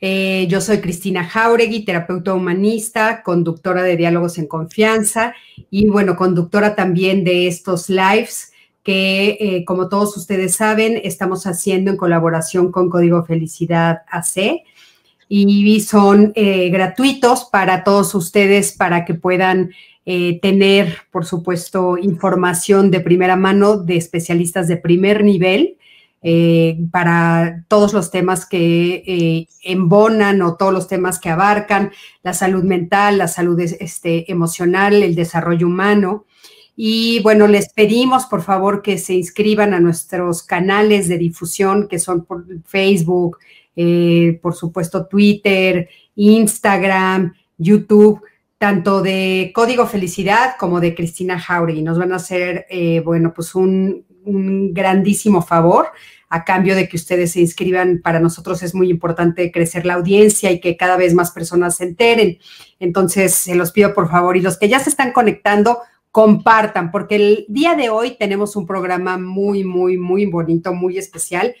Eh, yo soy Cristina Jauregui, terapeuta humanista, conductora de Diálogos en Confianza y, bueno, conductora también de estos lives que, eh, como todos ustedes saben, estamos haciendo en colaboración con Código Felicidad AC y son eh, gratuitos para todos ustedes para que puedan tener, por supuesto, información de primera mano de especialistas de primer nivel eh, para todos los temas que eh, embonan o todos los temas que abarcan la salud mental, la salud este, emocional, el desarrollo humano. Y bueno, les pedimos por favor que se inscriban a nuestros canales de difusión que son por Facebook, eh, por supuesto Twitter, Instagram, YouTube, tanto de Código Felicidad como de Cristina Jauregui. Nos van a hacer, bueno, pues un, un grandísimo favor a cambio de que ustedes se inscriban. Para nosotros es muy importante crecer la audiencia y que cada vez más personas se enteren. Entonces, se los pido por favor y los que ya se están conectando, compartan, porque el día de hoy tenemos un programa muy, muy, muy bonito, muy especial,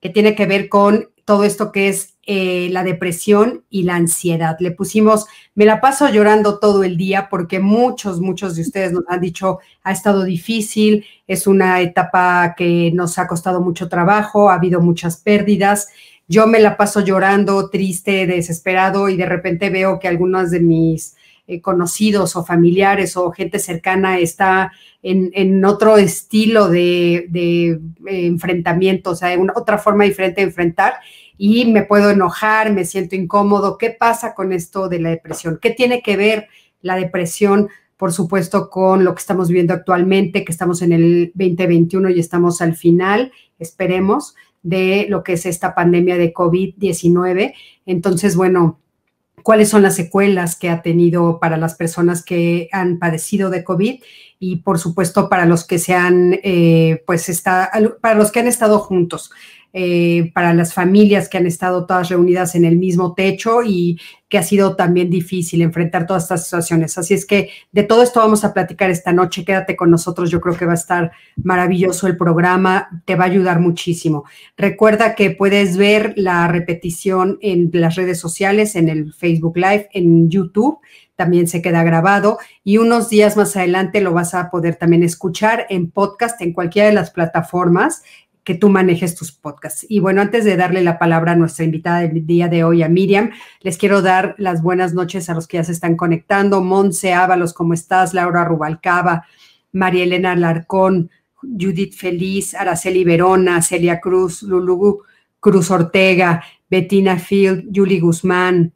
que tiene que ver con todo esto que es eh, la depresión y la ansiedad. Le pusimos, me la paso llorando todo el día porque muchos, muchos de ustedes nos han dicho, ha estado difícil, es una etapa que nos ha costado mucho trabajo, ha habido muchas pérdidas. Yo me la paso llorando, triste, desesperado y de repente veo que algunos de mis eh, conocidos o familiares o gente cercana está en, otro estilo de, eh, enfrentamiento, o sea, una, otra forma diferente de enfrentar y me puedo enojar, me siento incómodo. ¿Qué pasa con esto de la depresión? ¿Qué tiene que ver la depresión, por supuesto, con lo que estamos viviendo actualmente, que estamos en el 2021 y estamos al final, esperemos, de lo que es esta pandemia de COVID-19? Entonces, bueno, cuáles son las secuelas que ha tenido para las personas que han padecido de COVID y por supuesto para los que se han, eh, pues está, para los que han estado juntos. Eh, para las familias que han estado todas reunidas en el mismo techo y que ha sido también difícil enfrentar todas estas situaciones. Así es que de todo esto vamos a platicar esta noche. Quédate con nosotros, yo creo que va a estar maravilloso el programa, te va a ayudar muchísimo. Recuerda que puedes ver la repetición en las redes sociales, en el Facebook Live, en YouTube también se queda grabado y unos días más adelante lo vas a poder también escuchar en podcast en cualquiera de las plataformas que tú manejes tus podcasts. Y bueno, antes de darle la palabra a nuestra invitada del día de hoy, a Miriam, les quiero dar las buenas noches a los que ya se están conectando. Monse Ábalos, ¿cómo estás? Laura Rubalcaba, María Elena Larcón, Judith Feliz, Araceli Verona, Celia Cruz, Lulu Cruz Ortega, Bettina Field, Julie Guzmán,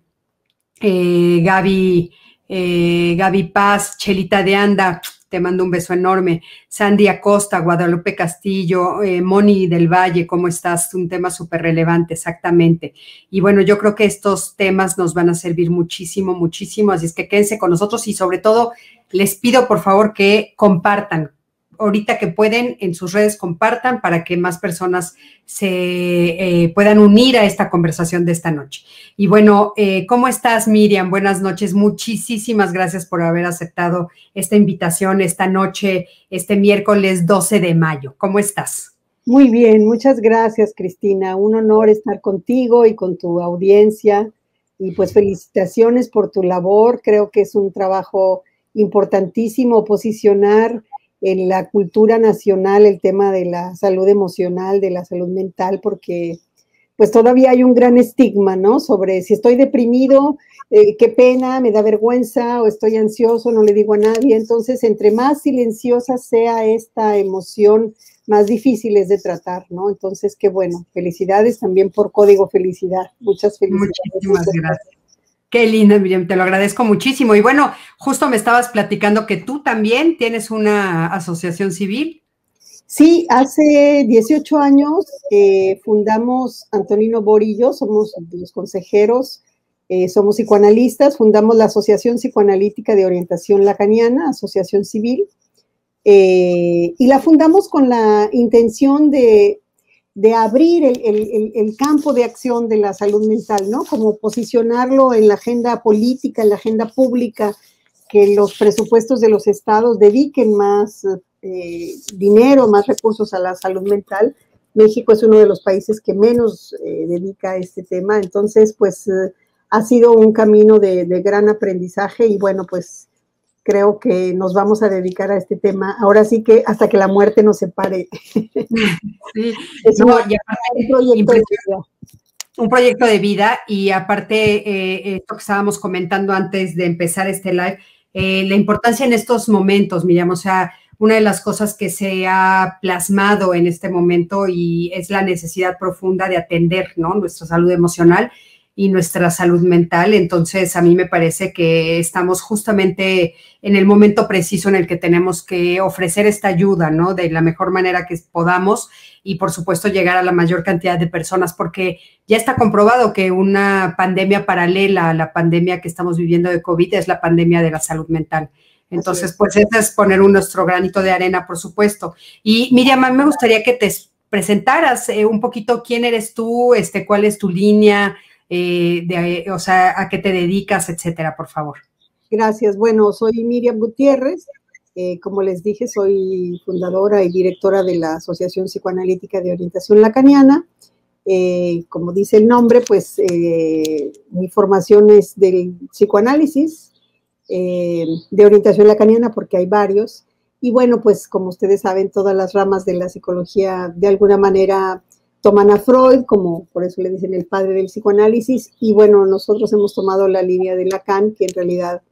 eh, Gaby, eh, Gaby Paz, Chelita de Anda, te mando un beso enorme. Sandy Acosta, Guadalupe Castillo, eh, Moni del Valle, ¿cómo estás? Un tema súper relevante, exactamente. Y bueno, yo creo que estos temas nos van a servir muchísimo, muchísimo, así es que quédense con nosotros y sobre todo les pido por favor que compartan, ahorita que pueden en sus redes compartan para que más personas se eh, puedan unir a esta conversación de esta noche. Y bueno, eh, ¿cómo estás Miriam? Buenas noches. Muchísimas gracias por haber aceptado esta invitación esta noche, este miércoles 12 de mayo. ¿Cómo estás? Muy bien, muchas gracias Cristina. Un honor estar contigo y con tu audiencia. Y pues felicitaciones por tu labor. Creo que es un trabajo importantísimo posicionar en la cultura nacional el tema de la salud emocional, de la salud mental, porque pues todavía hay un gran estigma, ¿no? Sobre si estoy deprimido, eh, qué pena, me da vergüenza o estoy ansioso, no le digo a nadie. Entonces, entre más silenciosa sea esta emoción, más difícil es de tratar, ¿no? Entonces, qué bueno. Felicidades también por Código Felicidad. Muchas felicidades. Gracias. Qué linda, Miriam, te lo agradezco muchísimo. Y bueno, justo me estabas platicando que tú también tienes una asociación civil. Sí, hace 18 años fundamos Antonino Borillo, somos los consejeros Eh, somos psicoanalistas, fundamos la Asociación Psicoanalítica de Orientación Lacaniana, Asociación Civil, eh, y la fundamos con la intención de, abrir el, campo de acción de la salud mental, ¿no? Como posicionarlo en la agenda política, en la agenda pública, que los presupuestos de los estados dediquen más eh, dinero, más recursos a la salud mental. México es uno de los países que menos dedica a este tema, entonces, pues ha sido un camino de, gran aprendizaje y bueno, pues creo que nos vamos a dedicar a este tema. Ahora sí que hasta que la muerte nos separe. Sí, es un, proyecto de vida. Un proyecto de vida y aparte, eh, esto que estábamos comentando antes de empezar este live, eh, la importancia en estos momentos, Miriam, o sea, una de las cosas que se ha plasmado en este momento y es la necesidad profunda de atender ¿no? nuestra salud emocional y nuestra salud mental. Entonces, a mí me parece que estamos justamente en el momento preciso en el que tenemos que ofrecer esta ayuda, ¿no? De la mejor manera que podamos y, por supuesto, llegar a la mayor cantidad de personas, porque ya está comprobado que una pandemia paralela a la pandemia que estamos viviendo de COVID es la pandemia de la salud mental. Entonces, pues ese es poner un nuestro granito de arena, por supuesto. Y Miriam, a mí me gustaría que te presentaras eh, un poquito quién eres tú, este, cuál es tu línea, eh, de, o sea, a qué te dedicas, etcétera, por favor. Gracias. Bueno, soy Miriam Gutiérrez. Eh, como les dije, soy fundadora y directora de la Asociación Psicoanalítica de Orientación Lacaniana. Eh, como dice el nombre, pues mi formación es del psicoanálisis, de orientación lacaniana, porque hay varios. Y bueno, pues como ustedes saben, todas las ramas de la psicología de alguna manera toman a Freud, como por eso le dicen el padre del psicoanálisis, y bueno, nosotros hemos tomado la línea de Lacan, que en realidad,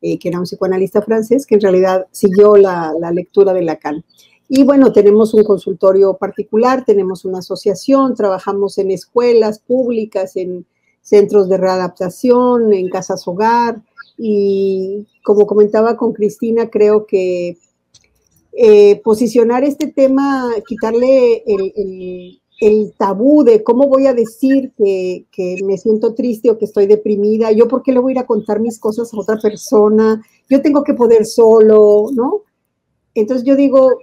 eh, que era un psicoanalista francés, que en realidad siguió la, lectura de Lacan. Y bueno, tenemos un consultorio particular, tenemos una asociación, trabajamos en escuelas públicas, en centros de readaptación, en casas hogar, y como comentaba con Cristina, creo que eh, posicionar este tema, quitarle el el tabú de cómo voy a decir que, me siento triste o que estoy deprimida, yo por qué le voy a ir a contar mis cosas a otra persona, yo tengo que poder solo, ¿no? Entonces yo digo,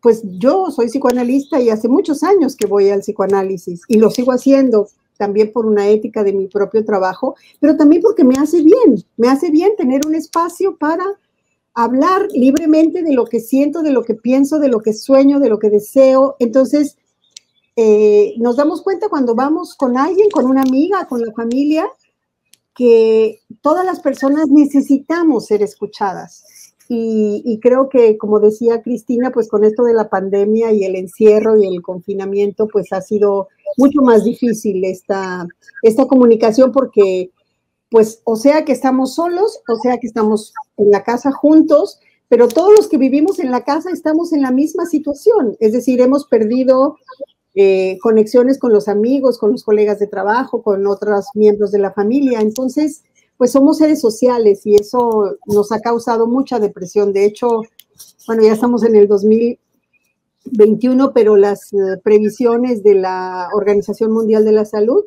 pues yo soy psicoanalista y hace muchos años que voy al psicoanálisis y lo sigo haciendo también por una ética de mi propio trabajo, pero también porque me hace bien, me hace bien tener un espacio para hablar libremente de lo que siento, de lo que pienso, de lo que sueño, de lo que deseo. Entonces, eh, nos damos cuenta cuando vamos con alguien, con una amiga, con la familia, que todas las personas necesitamos ser escuchadas. Y, creo que, como decía Cristina, pues con esto de la pandemia y el encierro y el confinamiento, pues ha sido mucho más difícil esta, esta comunicación porque, pues, o sea que estamos solos, o sea que estamos en la casa juntos, pero todos los que vivimos en la casa estamos en la misma situación, es decir, hemos perdido eh, conexiones con los amigos, con los colegas de trabajo, con otros miembros de la familia. Entonces, pues somos seres sociales y eso nos ha causado mucha depresión. De hecho, bueno, ya estamos en el 2021, pero las eh, previsiones de la Organización Mundial de la Salud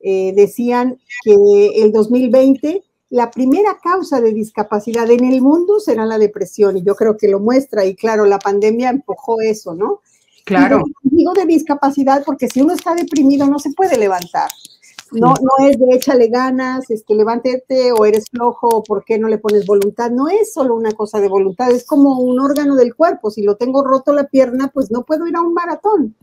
eh, decían que el 2020 la primera causa de discapacidad en el mundo será la depresión y yo creo que lo muestra y claro, la pandemia empujó eso, ¿no? Claro. Digo de discapacidad porque si uno está deprimido no se puede levantar. No, no es de échale ganas, este, levántate o eres flojo o por qué no le pones voluntad. No es solo una cosa de voluntad, es como un órgano del cuerpo. Si lo tengo roto la pierna, pues no puedo ir a un maratón.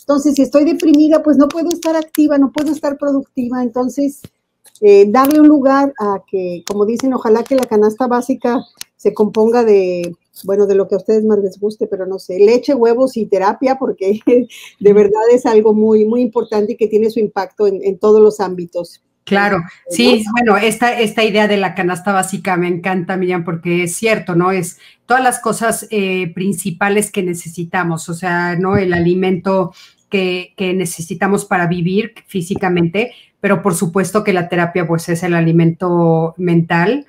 Entonces, si estoy deprimida, pues no puedo estar activa, no puedo estar productiva. Entonces, eh, darle un lugar a que, como dicen, ojalá que la canasta básica se componga de bueno, de lo que a ustedes más les guste, pero no sé, leche, huevos y terapia, porque de verdad es algo muy, muy importante y que tiene su impacto en, todos los ámbitos. Claro, sí, bueno, esta, esta idea de la canasta básica me encanta, Miriam, porque es cierto, ¿no? Es todas las cosas eh, principales que necesitamos, o sea, ¿no? El alimento que, que, necesitamos para vivir físicamente, pero por supuesto que la terapia, pues, es el alimento mental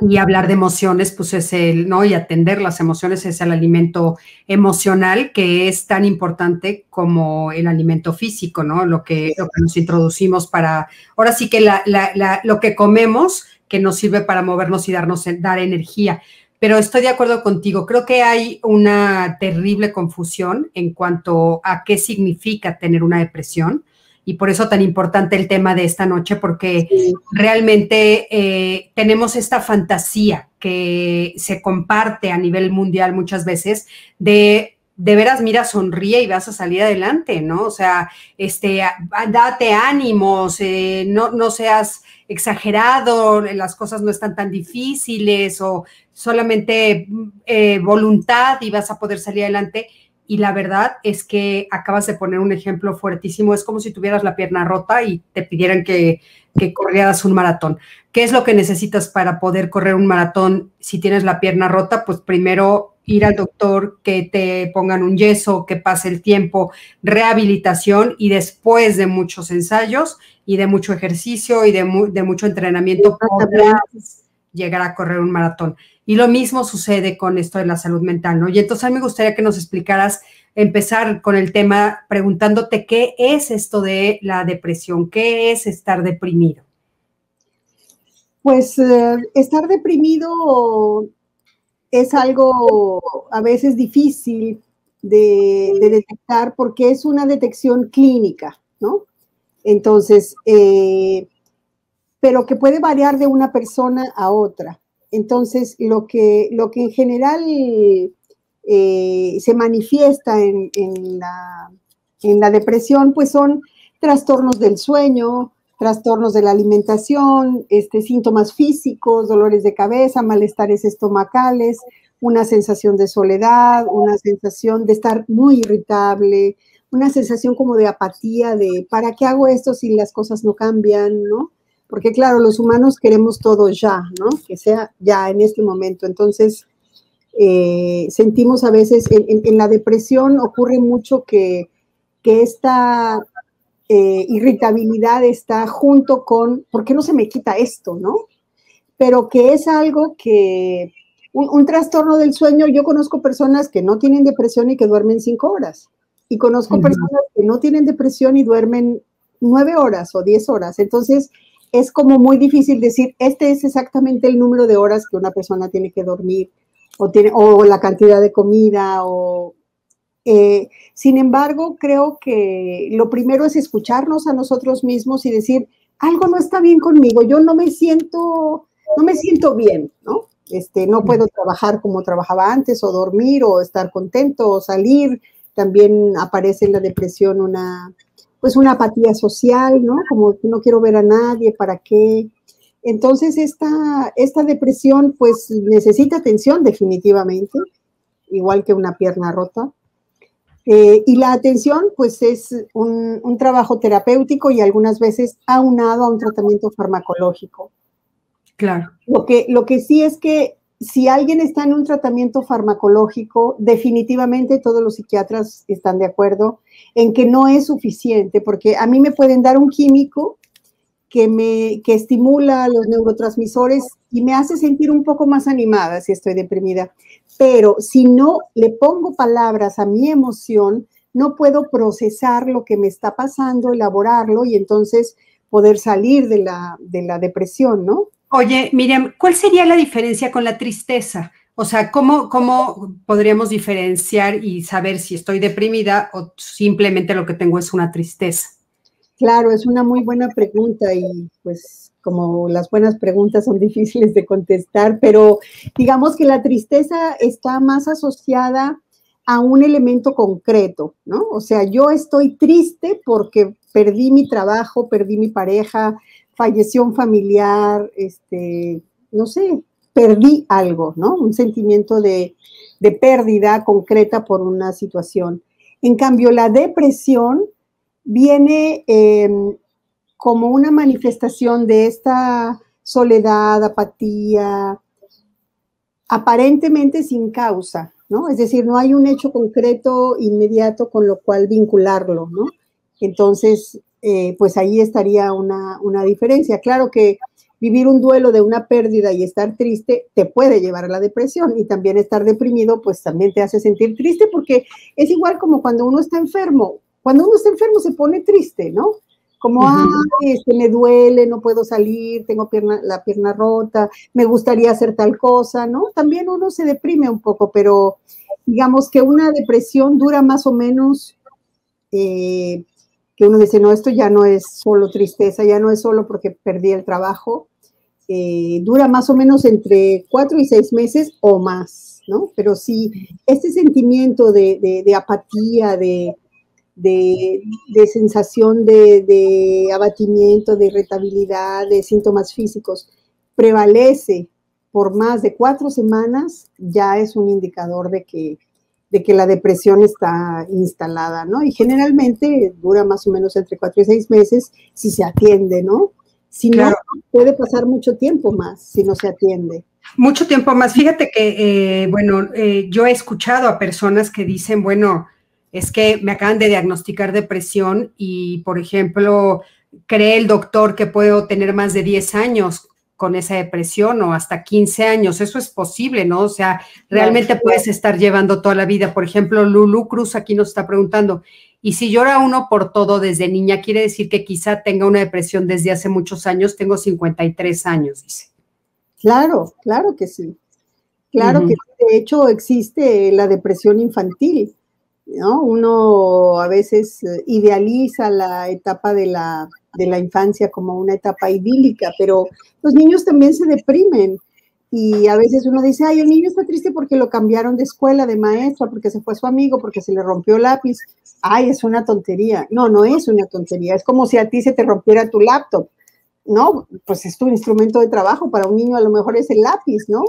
y hablar de emociones, pues es el, ¿no? Y atender las emociones es el alimento emocional que es tan importante como el alimento físico, ¿no? Lo que, lo que nos introducimos para, ahora sí que la, la, lo que comemos que nos sirve para movernos y darnos, dar energía. Pero estoy de acuerdo contigo, creo que hay una terrible confusión en cuanto a qué significa tener una depresión y por eso tan importante el tema de esta noche, porque realmente eh, tenemos esta fantasía que se comparte a nivel mundial muchas veces de de veras, mira, sonríe y vas a salir adelante, ¿no? O sea, este, date ánimos, eh, no, no seas exagerado, las cosas no están tan difíciles o solamente eh, voluntad y vas a poder salir adelante y la verdad es que acabas de poner un ejemplo fuertísimo. Es como si tuvieras la pierna rota y te pidieran que, que corrieras un maratón. ¿Qué es lo que necesitas para poder correr un maratón si tienes la pierna rota? Pues primero ir al doctor, que te pongan un yeso, que pase el tiempo, rehabilitación y después de muchos ensayos y de mucho ejercicio y de, de mucho entrenamiento podrás llegar a correr un maratón. Y lo mismo sucede con esto de la salud mental, ¿no? Y entonces a mí me gustaría que nos explicaras, empezar con el tema preguntándote qué es esto de la depresión, qué es estar deprimido. Pues eh, estar deprimido es algo a veces difícil de, detectar porque es una detección clínica, ¿no? Entonces, eh, pero que puede variar de una persona a otra. Entonces, lo que, lo que en general eh, se manifiesta en, la, en, la, depresión, pues son trastornos del sueño, trastornos de la alimentación, este, síntomas físicos, dolores de cabeza, malestares estomacales, una sensación de soledad, una sensación de estar muy irritable, una sensación como de apatía, de ¿para qué hago esto si las cosas no cambian? ¿no? Porque claro, los humanos queremos todo ya, ¿no? Que sea ya en este momento. Entonces, eh, sentimos a veces, en, la depresión ocurre mucho que, esta eh, irritabilidad está junto con, ¿por qué no se me quita esto, no? Pero que es algo que, un, trastorno del sueño, yo conozco personas que no tienen depresión y que duermen cinco horas. Y conozco personas que no tienen depresión y duermen nueve horas o diez horas. Entonces, es como muy difícil decir, este es exactamente el número de horas que una persona tiene que dormir o, tiene, o la cantidad de comida o... Eh, sin embargo, creo que lo primero es escucharnos a nosotros mismos y decir, algo no está bien conmigo, yo no me siento, no me siento bien, ¿no? Este, no puedo trabajar como trabajaba antes o dormir o estar contento o salir. También aparece en la depresión una, pues una apatía social, ¿no? Como no quiero ver a nadie, ¿para qué? Entonces, esta, esta depresión, pues necesita atención definitivamente, igual que una pierna rota. Eh, y la atención, pues es un, un, trabajo terapéutico y algunas veces aunado a un tratamiento farmacológico. Claro. Lo que, lo que sí es que si alguien está en un tratamiento farmacológico, definitivamente todos los psiquiatras están de acuerdo en que no es suficiente, porque a mí me pueden dar un químico que me que estimula los neurotransmisores y me hace sentir un poco más animada si estoy deprimida. Pero si no le pongo palabras a mi emoción, no puedo procesar lo que me está pasando, elaborarlo y entonces poder salir de la, de la depresión, ¿no? Oye, Miriam, ¿cuál sería la diferencia con la tristeza? O sea, ¿cómo, ¿cómo podríamos diferenciar y saber si estoy deprimida o simplemente lo que tengo es una tristeza? Claro, es una muy buena pregunta y pues como las buenas preguntas son difíciles de contestar, pero digamos que la tristeza está más asociada a un elemento concreto, ¿no? O sea, yo estoy triste porque perdí mi trabajo, perdí mi pareja, falleció familiar, este, no sé, perdí algo, ¿no? Un sentimiento de, pérdida concreta por una situación. En cambio, la depresión viene em, como una manifestación de esta soledad, apatía, aparentemente sin causa, ¿no? Es decir, no hay un hecho concreto inmediato con lo cual vincularlo, ¿no? Entonces, eh, pues ahí estaría una, una, diferencia. Claro que vivir un duelo de una pérdida y estar triste te puede llevar a la depresión y también estar deprimido pues también te hace sentir triste porque es igual como cuando uno está enfermo. Cuando uno está enfermo se pone triste, ¿no? Como, ay, este, me duele, no puedo salir, tengo pierna, la pierna rota, me gustaría hacer tal cosa, ¿no? También uno se deprime un poco, pero digamos que una depresión dura más o menos, eh, que uno dice, no, esto ya no es solo tristeza, ya no es solo porque perdí el trabajo, eh, dura más o menos entre cuatro y seis meses o más, ¿no? Pero sí, este sentimiento de apatía, de, de, sensación de, abatimiento, de irritabilidad, de síntomas físicos, prevalece por más de cuatro semanas, ya es un indicador de que, de que la depresión está instalada, ¿no? Y generalmente dura más o menos entre cuatro y seis meses si se atiende, ¿no? Si no, puede pasar mucho tiempo más si no se atiende. Mucho tiempo más. Fíjate que, eh, bueno, eh, yo he escuchado a personas que dicen, bueno, es que me acaban de diagnosticar depresión y, por ejemplo, cree el doctor que puedo tener más de 10 años con esa depresión o hasta 15 años. Eso es posible, ¿no? O sea, realmente puedes estar llevando toda la vida. Por ejemplo, Lulu Cruz aquí nos está preguntando, y si llora uno por todo desde niña, quiere decir que quizá tenga una depresión desde hace muchos años. Tengo 53 años, dice. Claro, claro que sí. Claro que de hecho existe la depresión infantil. ¿No? Uno a veces eh, idealiza la etapa de la, de la infancia como una etapa idílica, pero los niños también se deprimen. Y a veces uno dice, ay, el niño está triste porque lo cambiaron de escuela, de maestra, porque se fue su amigo, porque se le rompió el lápiz. Ay, es una tontería. No, no es una tontería. Es como si a ti se te rompiera tu laptop. No, pues es tu instrumento de trabajo. Para un niño a lo mejor es el lápiz, ¿no?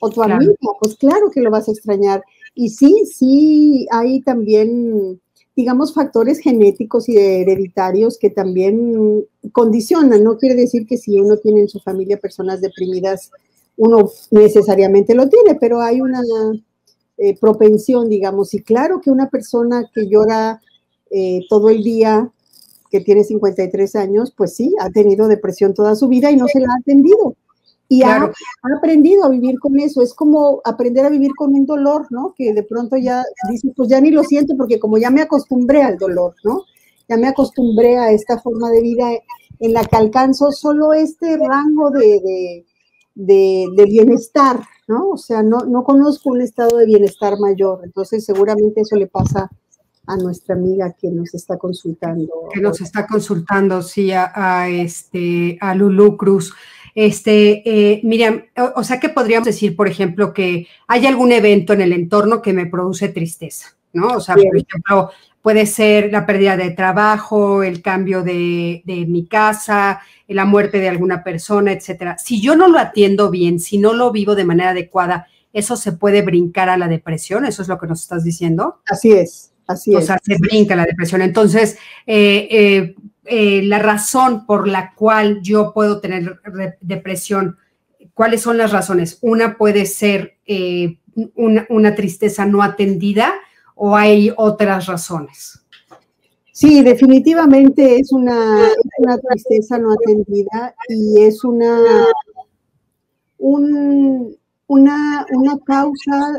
O tu amigo, pues claro que lo vas a extrañar. Y sí, sí, hay también, digamos, factores genéticos y hereditarios que también condicionan. No quiere decir que si uno tiene en su familia personas deprimidas, uno necesariamente lo tiene, pero hay una eh, propensión, digamos. Y claro que una persona que llora eh, todo el día, que tiene 53 años, pues sí, ha tenido depresión toda su vida y no se la ha atendido y ha, aprendido a vivir con eso. Es como aprender a vivir con un dolor, ¿no? Que de pronto ya dices, pues ya ni lo siento porque como ya me acostumbré al dolor, ¿no? Ya me acostumbré a esta forma de vida en la que alcanzo solo este rango de, de, bienestar, ¿no? O sea, no, no conozco un estado de bienestar mayor. Entonces, seguramente eso le pasa a nuestra amiga que nos está consultando. Que nos está consultando, sí, a, a este, a Lulu Cruz. Este, eh, Miriam, o, sea que podríamos decir, por ejemplo, que hay algún evento en el entorno que me produce tristeza, ¿no? O sea, por ejemplo, puede ser la pérdida de trabajo, el cambio de, de, mi casa, la muerte de alguna persona, etcétera. Si yo no lo atiendo bien, si no lo vivo de manera adecuada, ¿eso se puede brincar a la depresión? ¿Eso es lo que nos estás diciendo? Así es. Así o sea, se brinca la depresión. Entonces, eh, eh, eh, la razón por la cual yo puedo tener depresión, ¿cuáles son las razones? Una puede ser una, tristeza no atendida o hay otras razones. Sí, definitivamente es una, una tristeza no atendida y es una, un, una, una causa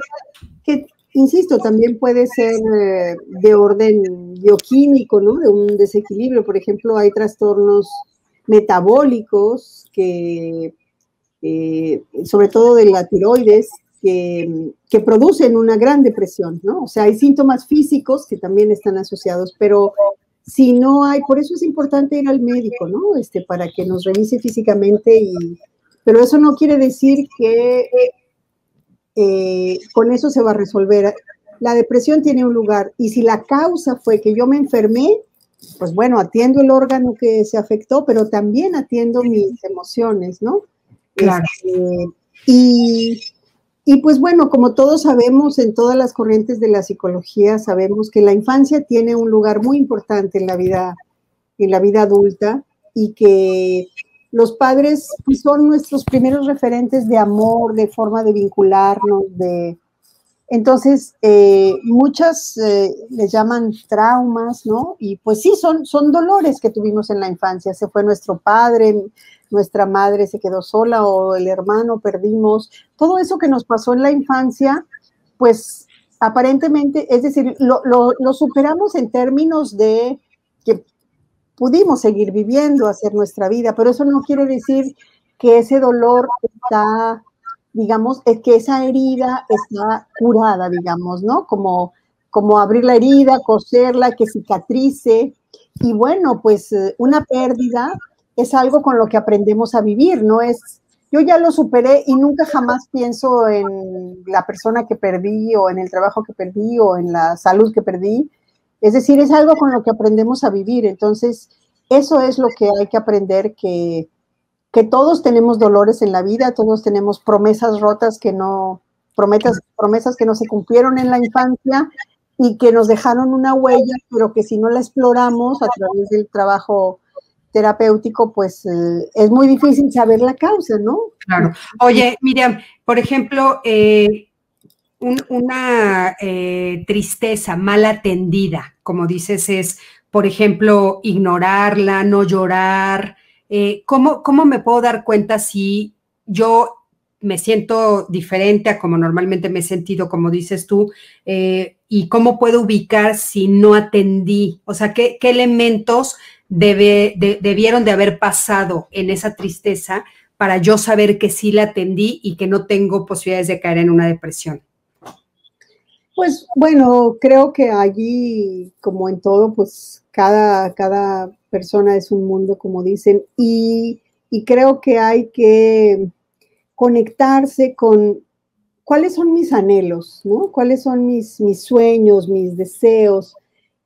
que insisto, también puede ser eh, de orden bioquímico, ¿no? De un desequilibrio. Por ejemplo, hay trastornos metabólicos que, sobre todo de la tiroides, que, que, producen una gran depresión, ¿no? O sea, hay síntomas físicos que también están asociados, pero si no hay, por eso es importante ir al médico, ¿no? Este, para que nos revise físicamente y, pero eso no quiere decir que eh, con eso se va a resolver. La depresión tiene un lugar y si la causa fue que yo me enfermé, pues bueno, atiendo el órgano que se afectó, pero también atiendo mis emociones, ¿no? Claro. Este, y, y pues bueno, como todos sabemos en todas las corrientes de la psicología, sabemos que la infancia tiene un lugar muy importante en la vida, en la vida adulta y que los padres pues, son nuestros primeros referentes de amor, de forma de vincularnos, de... Entonces, eh, muchas eh, les llaman traumas, ¿no? Y pues sí, son, son dolores que tuvimos en la infancia. Se fue nuestro padre, nuestra madre se quedó sola o el hermano perdimos, todo eso que nos pasó en la infancia, pues aparentemente, es decir, lo, lo superamos en términos de que pudimos seguir viviendo, hacer nuestra vida, pero eso no quiere decir que ese dolor está, digamos, es que esa herida está curada, digamos, ¿no? Como, como abrir la herida, coserla, que cicatrice. Y bueno, pues eh, una pérdida es algo con lo que aprendemos a vivir, no es, yo ya lo superé y nunca jamás pienso en la persona que perdí o en el trabajo que perdí o en la salud que perdí, es decir, es algo con lo que aprendemos a vivir. Entonces, eso es lo que hay que aprender, que, todos tenemos dolores en la vida, todos tenemos promesas rotas que no, promesas, promesas que no se cumplieron en la infancia y que nos dejaron una huella, pero que si no la exploramos a través del trabajo terapéutico, pues eh, es muy difícil saber la causa, ¿no? Claro. Oye, Miriam, por ejemplo, eh, una eh, tristeza mal atendida, como dices, es, por ejemplo, ignorarla, no llorar. Eh, ¿cómo, ¿Cómo me puedo dar cuenta si yo me siento diferente a como normalmente me he sentido, como dices tú, eh, y cómo puedo ubicar si no atendí, o sea, qué, qué elementos debieron de haber pasado en esa tristeza para yo saber que sí la atendí y que no tengo posibilidades de caer en una depresión. Pues bueno, creo que allí, como en todo, pues cada, cada persona es un mundo, como dicen, y, creo que hay que conectarse con cuáles son mis anhelos, ¿no? ¿Cuáles son mis, mis sueños, mis deseos?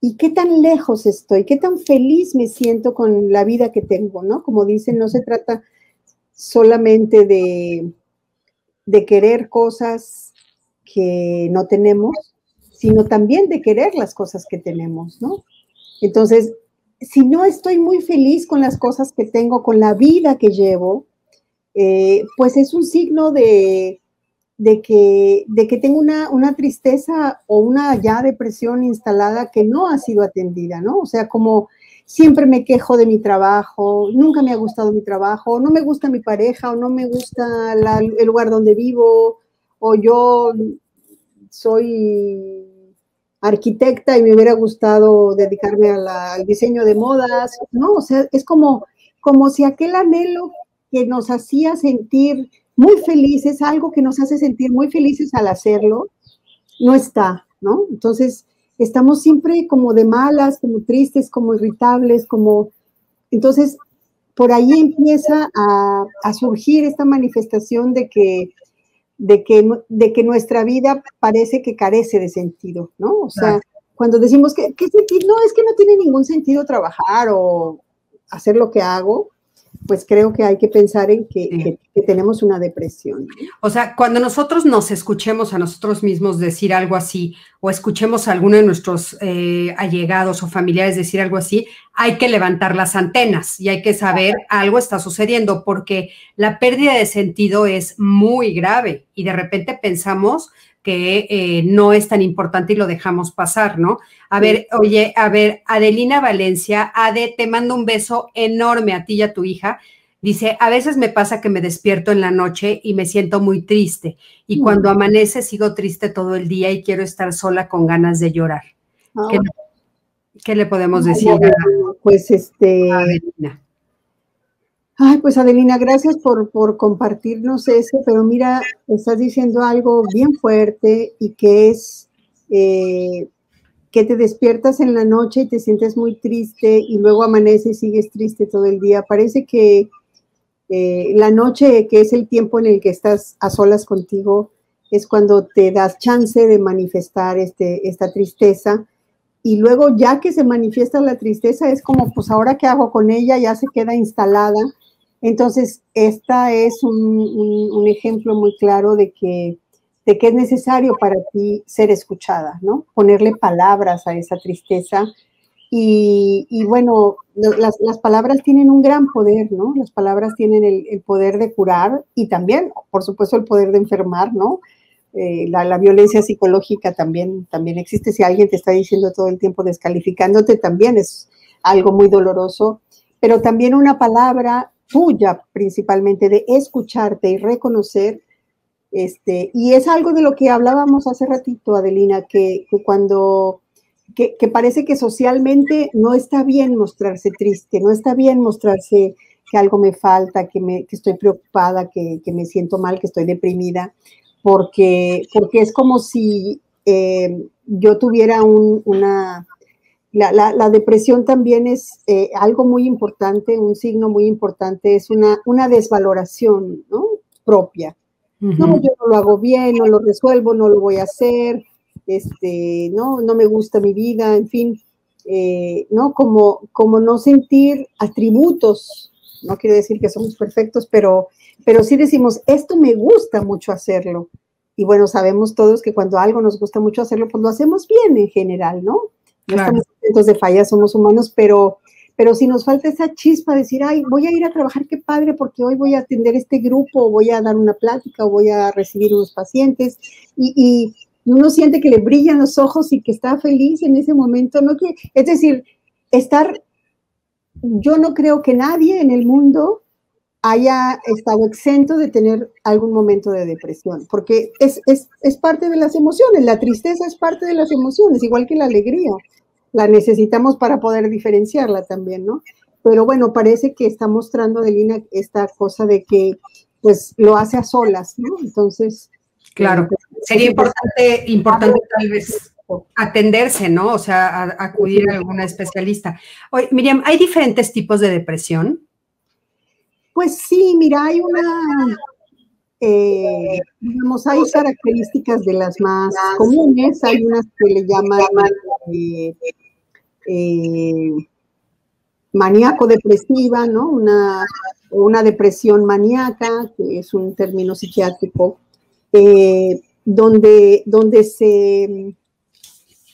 ¿Y qué tan lejos estoy? ¿Qué tan feliz me siento con la vida que tengo, ¿no? Como dicen, no se trata solamente de, de querer cosas que no tenemos, sino también de querer las cosas que tenemos, ¿no? Entonces, si no estoy muy feliz con las cosas que tengo, con la vida que llevo, eh, pues es un signo de, que, de que tengo una, una, tristeza o una ya depresión instalada que no ha sido atendida, ¿no? O sea, como siempre me quejo de mi trabajo, nunca me ha gustado mi trabajo, no me gusta mi pareja, o no me gusta el lugar donde vivo, o yo soy arquitecta y me hubiera gustado dedicarme al diseño de modas, ¿no? O sea, es como, como si aquel anhelo que nos hacía sentir muy felices, algo que nos hace sentir muy felices al hacerlo, no está, ¿no? Entonces, estamos siempre como de malas, como tristes, como irritables, como... Entonces, por ahí empieza a, a surgir esta manifestación de que de que, de que nuestra vida parece que carece de sentido, ¿no? O sea, cuando decimos que, que, no, es que no tiene ningún sentido trabajar o hacer lo que hago, pues creo que hay que pensar en que, tenemos una depresión. O sea, cuando nosotros nos escuchemos a nosotros mismos decir algo así, o escuchemos a alguno de nuestros eh, allegados o familiares decir algo así, hay que levantar las antenas y hay que saber algo está sucediendo, porque la pérdida de sentido es muy grave y de repente pensamos que eh, no es tan importante y lo dejamos pasar, ¿no? A ver, oye, a ver, Adelina Valencia, Ade, te mando un beso enorme a ti y a tu hija. Dice, a veces me pasa que me despierto en la noche y me siento muy triste y mm. cuando amanece sigo triste todo el día y quiero estar sola con ganas de llorar. ¿Qué, le podemos decir? pues este, Adelina. Ay, pues Adelina, gracias por, compartirnos eso, pero mira, estás diciendo algo bien fuerte y que es eh, que te despiertas en la noche y te sientes muy triste y luego amaneces y sigues triste todo el día. Parece que eh, la noche, que es el tiempo en el que estás a solas contigo, es cuando te das chance de manifestar este, esta tristeza. Y luego ya que se manifiesta la tristeza, es como, pues ahora qué hago con ella, ya se queda instalada entonces, esta es un, ejemplo muy claro de que, de que es necesario para ti ser escuchada, ¿no? Ponerle palabras a esa tristeza. Y, bueno, las, palabras tienen un gran poder, ¿no? Las palabras tienen el, poder de curar y también, por supuesto, el poder de enfermar, ¿no? Eh, la, la, violencia psicológica también, también existe. Si alguien te está diciendo todo el tiempo descalificándote, también es algo muy doloroso. Pero también una palabra tuya principalmente, de escucharte y reconocer. Este, y es algo de lo que hablábamos hace ratito, Adelina, que, cuando, que, parece que socialmente no está bien mostrarse triste, no está bien mostrarse que algo me falta, que, me, que estoy preocupada, que, que, me siento mal, que estoy deprimida, porque, porque es como si eh, yo tuviera una, la, depresión también es eh, algo muy importante, un signo muy importante, es una, una desvaloración ¿no? propia. No, yo no lo hago bien, no lo resuelvo, no lo voy a hacer, este, no, no me gusta mi vida, en fin, eh, ¿no? Como, como no sentir atributos, no quiere decir que somos perfectos, pero, pero sí decimos, esto me gusta mucho hacerlo. Y bueno, sabemos todos que cuando algo nos gusta mucho hacerlo, pues lo hacemos bien en general, ¿no? No estamos contentos de fallas, somos humanos, pero, pero si nos falta esa chispa, decir, ay, voy a ir a trabajar, qué padre, porque hoy voy a atender este grupo, voy a dar una plática, o voy a recibir unos pacientes, y, y uno siente que le brillan los ojos y que está feliz en ese momento, ¿no? Que, es decir, estar, yo no creo que nadie en el mundo haya estado exento de tener algún momento de depresión, porque es, es, es, parte de las emociones, la tristeza es parte de las emociones, igual que la alegría, la necesitamos para poder diferenciarla también, ¿no? Pero bueno, parece que está mostrando Adelina esta cosa de que pues lo hace a solas, ¿no? Entonces... Claro, eh, pues, sería importante, importante tal vez atenderse, ¿no? O sea, acudir a alguna especialista. Oye, Miriam, ¿hay diferentes tipos de depresión? Pues sí, mira, hay una, eh, digamos, hay características de las más comunes, hay unas que le llaman eh, eh, maníaco-depresiva, ¿no? Una, una depresión maníaca, que es un término psiquiátrico, donde, donde se,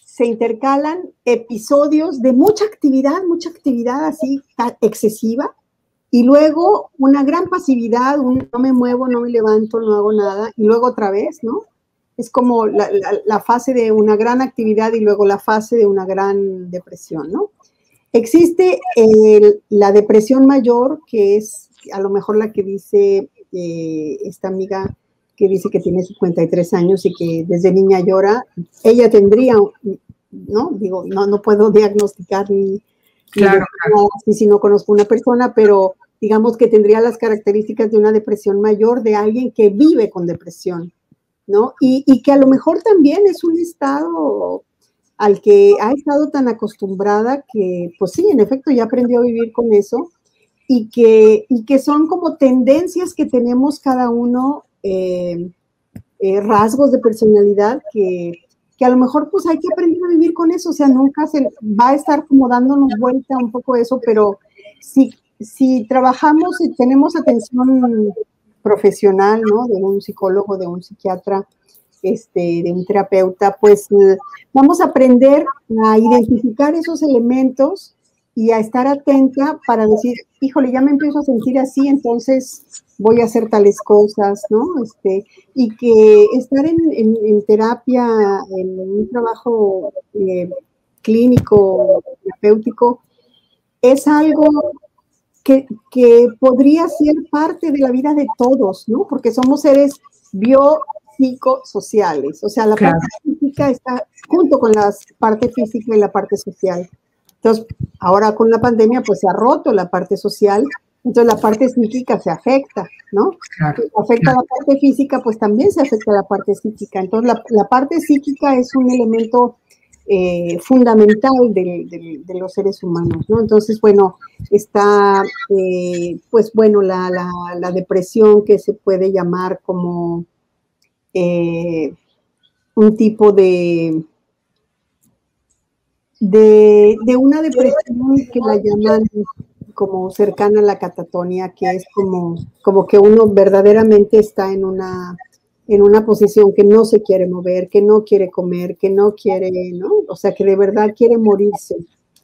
se intercalan episodios de mucha actividad, mucha actividad así excesiva, y luego una gran pasividad, un no me muevo, no me levanto, no hago nada, y luego otra vez, ¿no? Es como la, fase de una gran actividad y luego la fase de una gran depresión, ¿no? Existe la depresión mayor, que es a lo mejor la que dice eh, esta amiga que dice que tiene 53 años y que desde niña llora, ella tendría, ¿no? Digo, no, no puedo diagnosticar ni, claro, si no conozco una persona, pero digamos que tendría las características de una depresión mayor de alguien que vive con depresión, ¿no? Y, que a lo mejor también es un estado al que ha estado tan acostumbrada que, pues sí, en efecto, ya aprendió a vivir con eso y que, y que son como tendencias que tenemos cada uno, eh, eh, rasgos de personalidad que, que, a lo mejor pues hay que aprender a vivir con eso, o sea, nunca se va a estar como dándonos vuelta un poco eso, pero sí si trabajamos y tenemos atención profesional, ¿no? De un psicólogo, de un psiquiatra, este, de un terapeuta, pues vamos a aprender a identificar esos elementos y a estar atenta para decir, híjole, ya me empiezo a sentir así, entonces voy a hacer tales cosas, ¿no? Este, y que estar en, terapia, en un trabajo eh, clínico, terapéutico, es algo que, podría ser parte de la vida de todos, ¿no? Porque somos seres biopsicosociales, o sea, la parte física está junto con la parte física y la parte social. Entonces, ahora con la pandemia, pues se ha roto la parte social, entonces la parte psíquica se afecta, ¿no? Claro, afecta la parte física, pues también se afecta la parte psíquica. Entonces, la, la parte psíquica es un elemento eh, fundamental de, los seres humanos, ¿no? Entonces, bueno, está, eh, pues bueno, la, depresión que se puede llamar como eh, un tipo de, de, de, una depresión que la llaman como cercana a la catatonia, que es como, como que uno verdaderamente está en una en una posición que no se quiere mover, que no quiere comer, que no quiere, ¿no? O sea, que de verdad quiere morirse.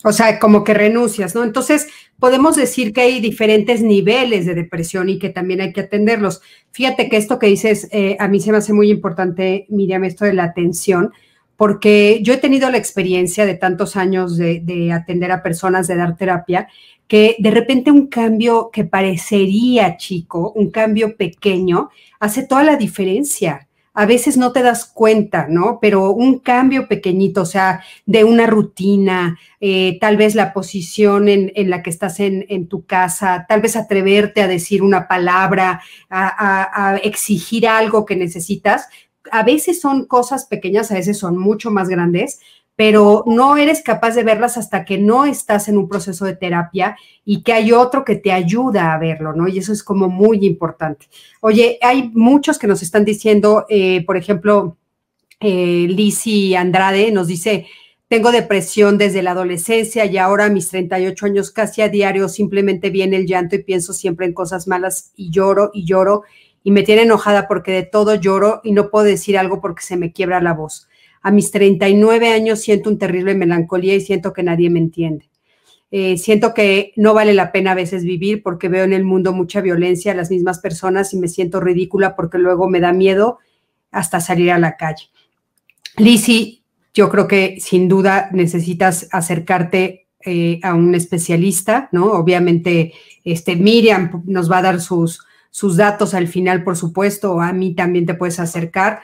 O sea, como que renuncias, ¿no? Entonces, podemos decir que hay diferentes niveles de depresión y que también hay que atenderlos. Fíjate que esto que dices, eh, a mí se me hace muy importante, Miriam, esto de la atención, porque yo he tenido la experiencia de tantos años de, atender a personas, de dar terapia, que de repente un cambio que parecería chico, un cambio pequeño, hace toda la diferencia a veces no te das cuenta, ¿no? Pero un cambio pequeñito, o sea, de una rutina, eh, tal vez la posición en, la que estás en, tu casa, tal vez atreverte a decir una palabra, a exigir algo que necesitas, a veces son cosas pequeñas, a veces son mucho más grandes, pero no eres capaz de verlas hasta que no estás en un proceso de terapia y que hay otro que te ayuda a verlo, ¿no? Y eso es como muy importante. Oye, hay muchos que nos están diciendo, eh, por ejemplo, eh, Andrade nos dice, tengo depresión desde la adolescencia y ahora a mis 38 años casi a diario simplemente viene el llanto y pienso siempre en cosas malas y lloro y lloro y me tiene enojada porque de todo lloro y no puedo decir algo porque se me quiebra la voz. A mis 39 años siento un terrible melancolía y siento que nadie me entiende. Eh, siento que no vale la pena a veces vivir porque veo en el mundo mucha violencia a las mismas personas y me siento ridícula porque luego me da miedo hasta salir a la calle. Lisi, yo creo que sin duda necesitas acercarte eh, a un especialista, ¿no? Obviamente, este, Miriam nos va a dar sus, sus datos al final, por supuesto, o a mí también te puedes acercar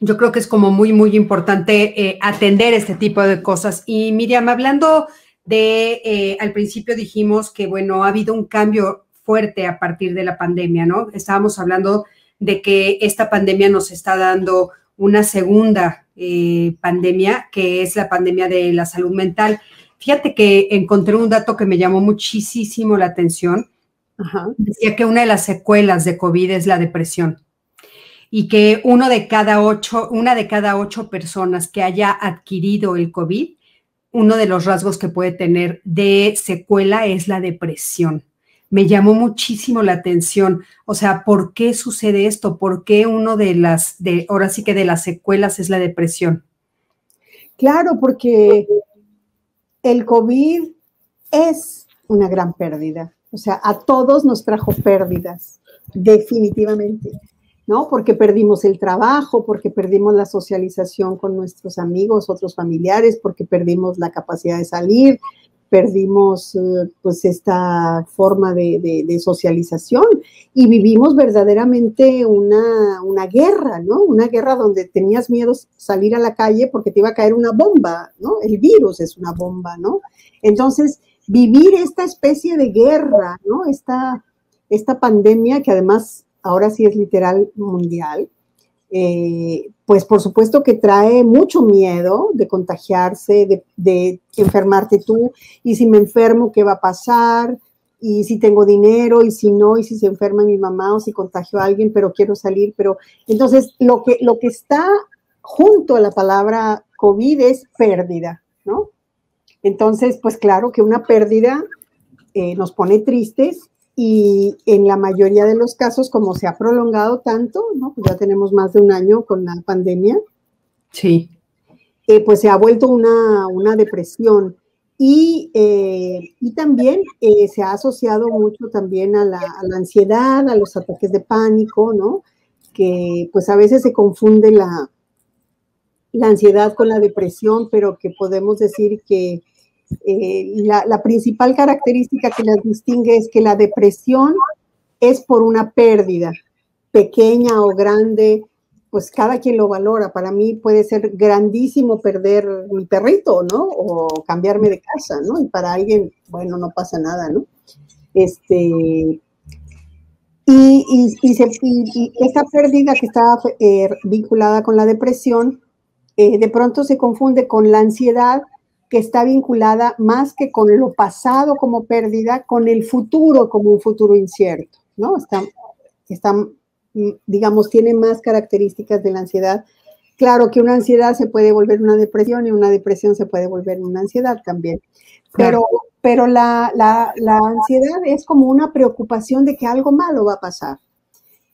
yo creo que es como muy, muy importante eh, atender este tipo de cosas. Y Miriam, hablando de, eh, al principio dijimos que, bueno, ha habido un cambio fuerte a partir de la pandemia, ¿no? Estábamos hablando de que esta pandemia nos está dando una segunda eh, pandemia, que es la pandemia de la salud mental. Fíjate que encontré un dato que me llamó muchísimo la atención. Decía que una de las secuelas de COVID es la depresión y que uno de cada ocho, una de cada ocho personas que haya adquirido el COVID, uno de los rasgos que puede tener de secuela es la depresión. Me llamó muchísimo la atención, o sea, ¿por qué sucede esto? ¿Por qué uno de las, de, ahora sí que de las secuelas es la depresión? Claro, porque el COVID es una gran pérdida. O sea, a todos nos trajo pérdidas, definitivamente. ¿no? Porque perdimos el trabajo, porque perdimos la socialización con nuestros amigos, otros familiares, porque perdimos la capacidad de salir, perdimos eh, pues esta forma de, socialización y vivimos verdaderamente una, una, guerra, ¿no? Una guerra donde tenías miedo salir a la calle porque te iba a caer una bomba, ¿no? El virus es una bomba, ¿no? Entonces, vivir esta especie de guerra, ¿no? Esta, esta pandemia que además ahora sí es literal mundial, eh, pues por supuesto que trae mucho miedo de contagiarse, de, enfermarte tú, y si me enfermo, ¿qué va a pasar? Y si tengo dinero, y si no, y si se enferma mi mamá, o si contagio a alguien, pero quiero salir, pero entonces lo que, lo que está junto a la palabra COVID es pérdida, ¿no? Entonces, pues claro que una pérdida eh, nos pone tristes y en la mayoría de los casos, como se ha prolongado tanto, ¿no? Pues ya tenemos más de un año con la pandemia. Sí. Eh, pues se ha vuelto una, una depresión. Y, eh, y también eh, se ha asociado mucho también a la, a la, ansiedad, a los ataques de pánico, ¿no? Que pues a veces se confunde la, la ansiedad con la depresión, pero que podemos decir que eh, la, principal característica que las distingue es que la depresión es por una pérdida, pequeña o grande, pues cada quien lo valora. Para mí puede ser grandísimo perder mi perrito, ¿no? O cambiarme de casa, ¿no? Y para alguien, bueno, no pasa nada, ¿no? Este, y, y, y, esa pérdida que está eh, vinculada con la depresión, eh, de pronto se confunde con la ansiedad que está vinculada más que con lo pasado como pérdida, con el futuro como un futuro incierto, ¿no? Está, está, mm, digamos, tiene más características de la ansiedad. Claro que una ansiedad se puede volver una depresión y una depresión se puede volver una ansiedad también. Pero, pero la, la, la ansiedad es como una preocupación de que algo malo va a pasar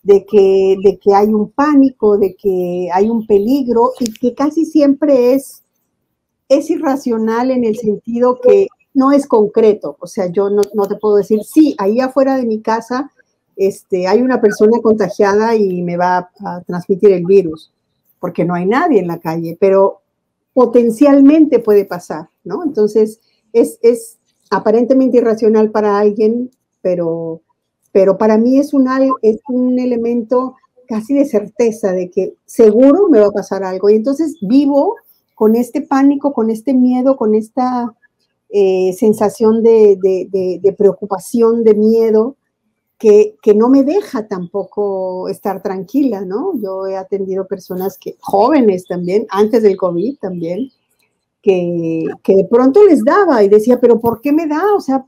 de que, de que hay un pánico, de que hay un peligro y que casi siempre es es irracional en el sentido que no es concreto. O sea, yo no, te puedo decir, sí, ahí afuera de mi casa este, hay una persona contagiada y me va a, transmitir el virus. porque no hay nadie en la calle, pero potencialmente puede pasar, ¿no? Entonces, es, es aparentemente irracional para alguien, pero, pero para mí es un, es un elemento casi de certeza de que seguro me va a pasar algo. Y entonces vivo con este pánico, con este miedo, con esta eh, sensación de, preocupación, de miedo, que, que, no me deja tampoco estar tranquila, ¿no? Yo he atendido personas que, jóvenes también, antes del COVID también, que, que de pronto les daba y decía, pero ¿por qué me da? O sea,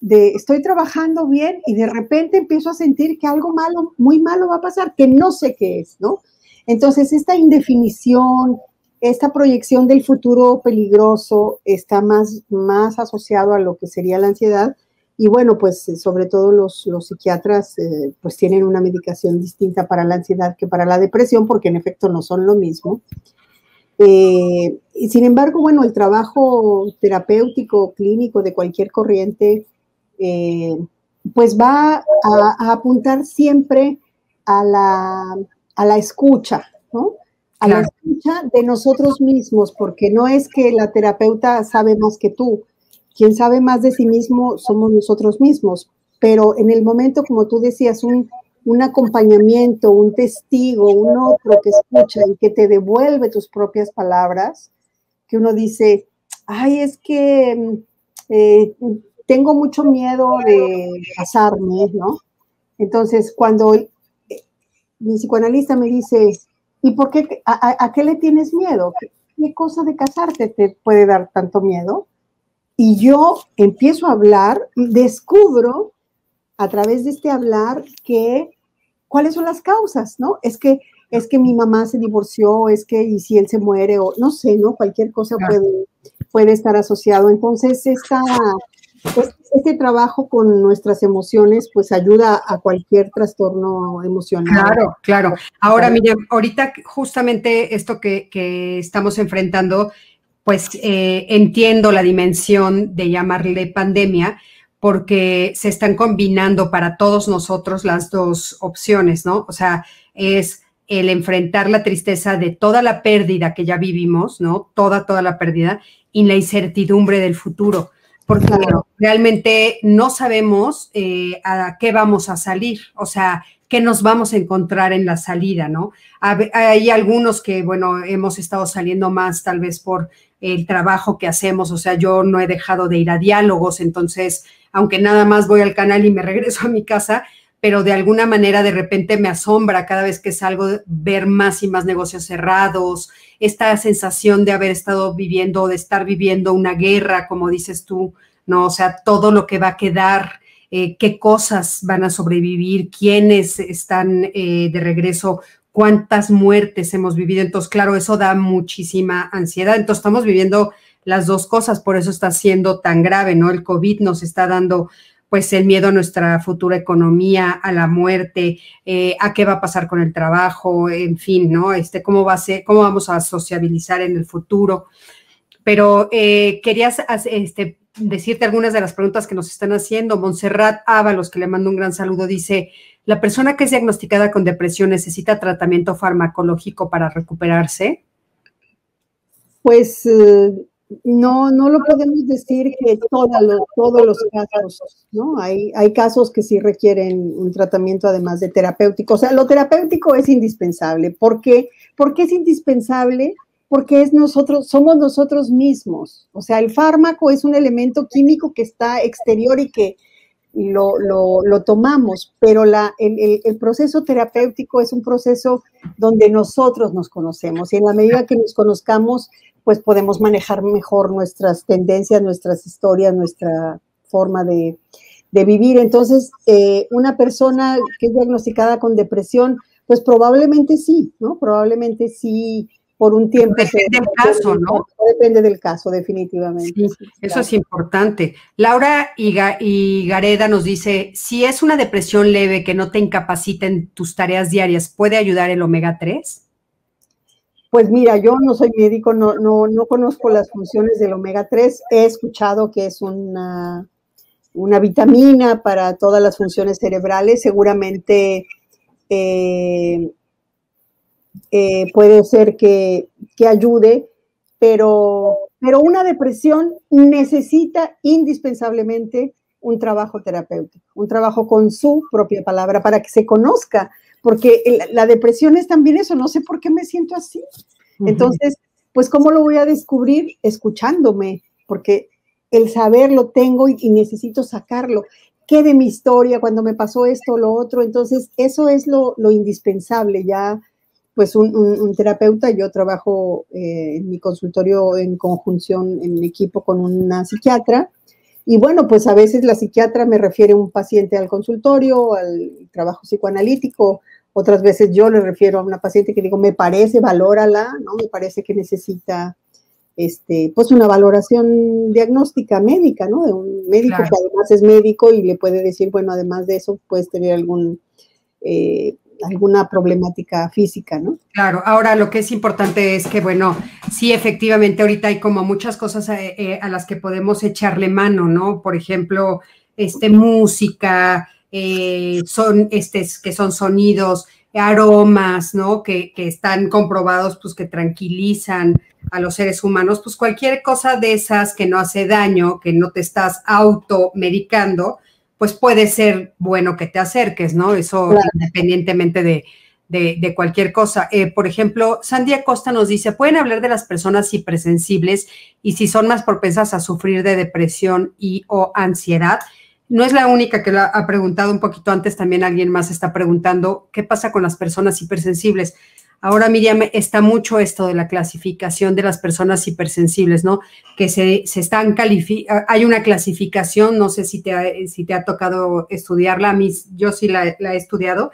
estoy trabajando bien y de repente empiezo a sentir que algo malo, muy malo va a pasar, que no sé qué es, ¿no? Entonces, esta indefinición, esta proyección del futuro peligroso está más, más asociado a lo que sería la ansiedad. Y bueno, pues sobre todo los, los psiquiatras eh, pues tienen una medicación distinta para la ansiedad que para la depresión, porque en efecto no son lo mismo. Eh, y sin embargo, bueno, el trabajo terapéutico, clínico de cualquier corriente eh, pues va a, apuntar siempre a la, a la escucha, ¿no? A la escucha de nosotros mismos, porque no es que la terapeuta sabe más que tú. Quien sabe más de sí mismo somos nosotros mismos. Pero en el momento, como tú decías, un, un acompañamiento, un testigo, un otro que escucha y que te devuelve tus propias palabras, que uno dice, ay, es que eh, tengo mucho miedo de casarme, ¿no? Entonces, cuando mi psicoanalista me dice, ¿y por qué, a, qué le tienes miedo? ¿Qué, cosa de casarte te puede dar tanto miedo? Y yo empiezo a hablar, descubro a través de este hablar que cuáles son las causas, ¿no? Es que es que mi mamá se divorció, es que y si él se muere o no sé, ¿no? Cualquier cosa puede, puede estar asociado. Entonces, esta pues, este trabajo con nuestras emociones pues ayuda a cualquier trastorno emocional. Claro, claro. Ahora, mire, ahorita justamente esto que, estamos enfrentando, pues eh, entiendo la dimensión de llamarle pandemia, porque se están combinando para todos nosotros las dos opciones, ¿no? O sea, es el enfrentar la tristeza de toda la pérdida que ya vivimos, ¿no? Toda, toda la pérdida y la incertidumbre del futuro porque realmente no sabemos eh, a qué vamos a salir, o sea, qué nos vamos a encontrar en la salida, ¿no? Hay algunos que, bueno, hemos estado saliendo más tal vez por el trabajo que hacemos, o sea, yo no he dejado de ir a diálogos, entonces, aunque nada más voy al canal y me regreso a mi casa, pero de alguna manera de repente me asombra cada vez que salgo ver más y más negocios cerrados, esta sensación de haber estado viviendo, de estar viviendo una guerra, como dices tú, ¿no? O sea, todo lo que va a quedar, eh, qué cosas van a sobrevivir, quiénes están eh, de regreso, cuántas muertes hemos vivido. Entonces, claro, eso da muchísima ansiedad. Entonces, estamos viviendo las dos cosas, por eso está siendo tan grave, ¿no? El COVID nos está dando pues el miedo a nuestra futura economía, a la muerte, eh, a qué va a pasar con el trabajo, en fin, ¿no? Este, cómo va a ser, cómo vamos a sociabilizar en el futuro. Pero eh, querías este, decirte algunas de las preguntas que nos están haciendo. Montserrat Ábalos, que le mando un gran saludo, dice, ¿la persona que es diagnosticada con depresión necesita tratamiento farmacológico para recuperarse? Pues eh, no, no lo podemos decir que todos los casos, ¿no? Hay, hay casos que sí requieren un tratamiento además de terapéutico. O sea, lo terapéutico es indispensable. ¿Por qué? Porque es indispensable porque es nosotros, somos nosotros mismos. O sea, el fármaco es un elemento químico que está exterior y que lo, tomamos, pero la, el, el, proceso terapéutico es un proceso donde nosotros nos conocemos y en la medida que nos conozcamos, pues podemos manejar mejor nuestras tendencias, nuestras historias, nuestra forma de, vivir. Entonces, eh, una persona que es diagnosticada con depresión, pues probablemente sí, ¿no? Probablemente sí por un tiempo. Depende del caso, ¿no? Depende del caso, definitivamente. Sí, eso es importante. Laura Gareda nos dice, si es una depresión leve que no te incapacita en tus tareas diarias, ¿puede ayudar el omega 3? Pues mira, yo no soy médico, no, no, no conozco las funciones del omega 3. He escuchado que es una, una vitamina para todas las funciones cerebrales. Seguramente, eh, eh, puede ser que, ayude, pero, pero una depresión necesita indispensablemente un trabajo terapéutico, un trabajo con su propia palabra para que se conozca, porque la depresión es también eso, no sé por qué me siento así. Entonces, pues ¿cómo lo voy a descubrir? Escuchándome, porque el saber lo tengo y, necesito sacarlo. ¿Qué de mi historia cuando me pasó esto o lo otro? Entonces, eso es lo, indispensable. Ya, pues un, terapeuta, yo trabajo eh, en mi consultorio en conjunción, en equipo con una psiquiatra. Y bueno, pues a veces la psiquiatra me refiere un paciente al consultorio, al trabajo psicoanalítico, otras veces yo le refiero a una paciente que digo, me parece, valórala, ¿no? Me parece que necesita este, pues una valoración diagnóstica médica, ¿no? De un médico que además es médico y le puede decir, bueno, además de eso, puedes tener algún, eh, alguna problemática física, ¿no? Claro, ahora lo que es importante es que, bueno, sí, efectivamente, ahorita hay como muchas cosas eh, eh, a las que podemos echarle mano, ¿no? Por ejemplo, este, música, son, este, que son sonidos, aromas, ¿no? Que, que, están comprobados, pues que tranquilizan a los seres humanos, pues cualquier cosa de esas que no hace daño, que no te estás automedicando, pues puede ser bueno que te acerques, ¿no? Eso independientemente de, de, cualquier cosa. Eh, por ejemplo, Sandy Acosta nos dice, ¿pueden hablar de las personas hipersensibles y si son más propensas a sufrir de depresión y o ansiedad? No es la única que lo ha preguntado un poquito antes, también alguien más está preguntando, ¿qué pasa con las personas hipersensibles? Ahora, Miriam, está mucho esto de la clasificación de las personas hipersensibles, ¿no? Que se, están calificando, hay una clasificación, no sé si te ha, si te ha tocado estudiarla, a mí, yo sí la, la he estudiado,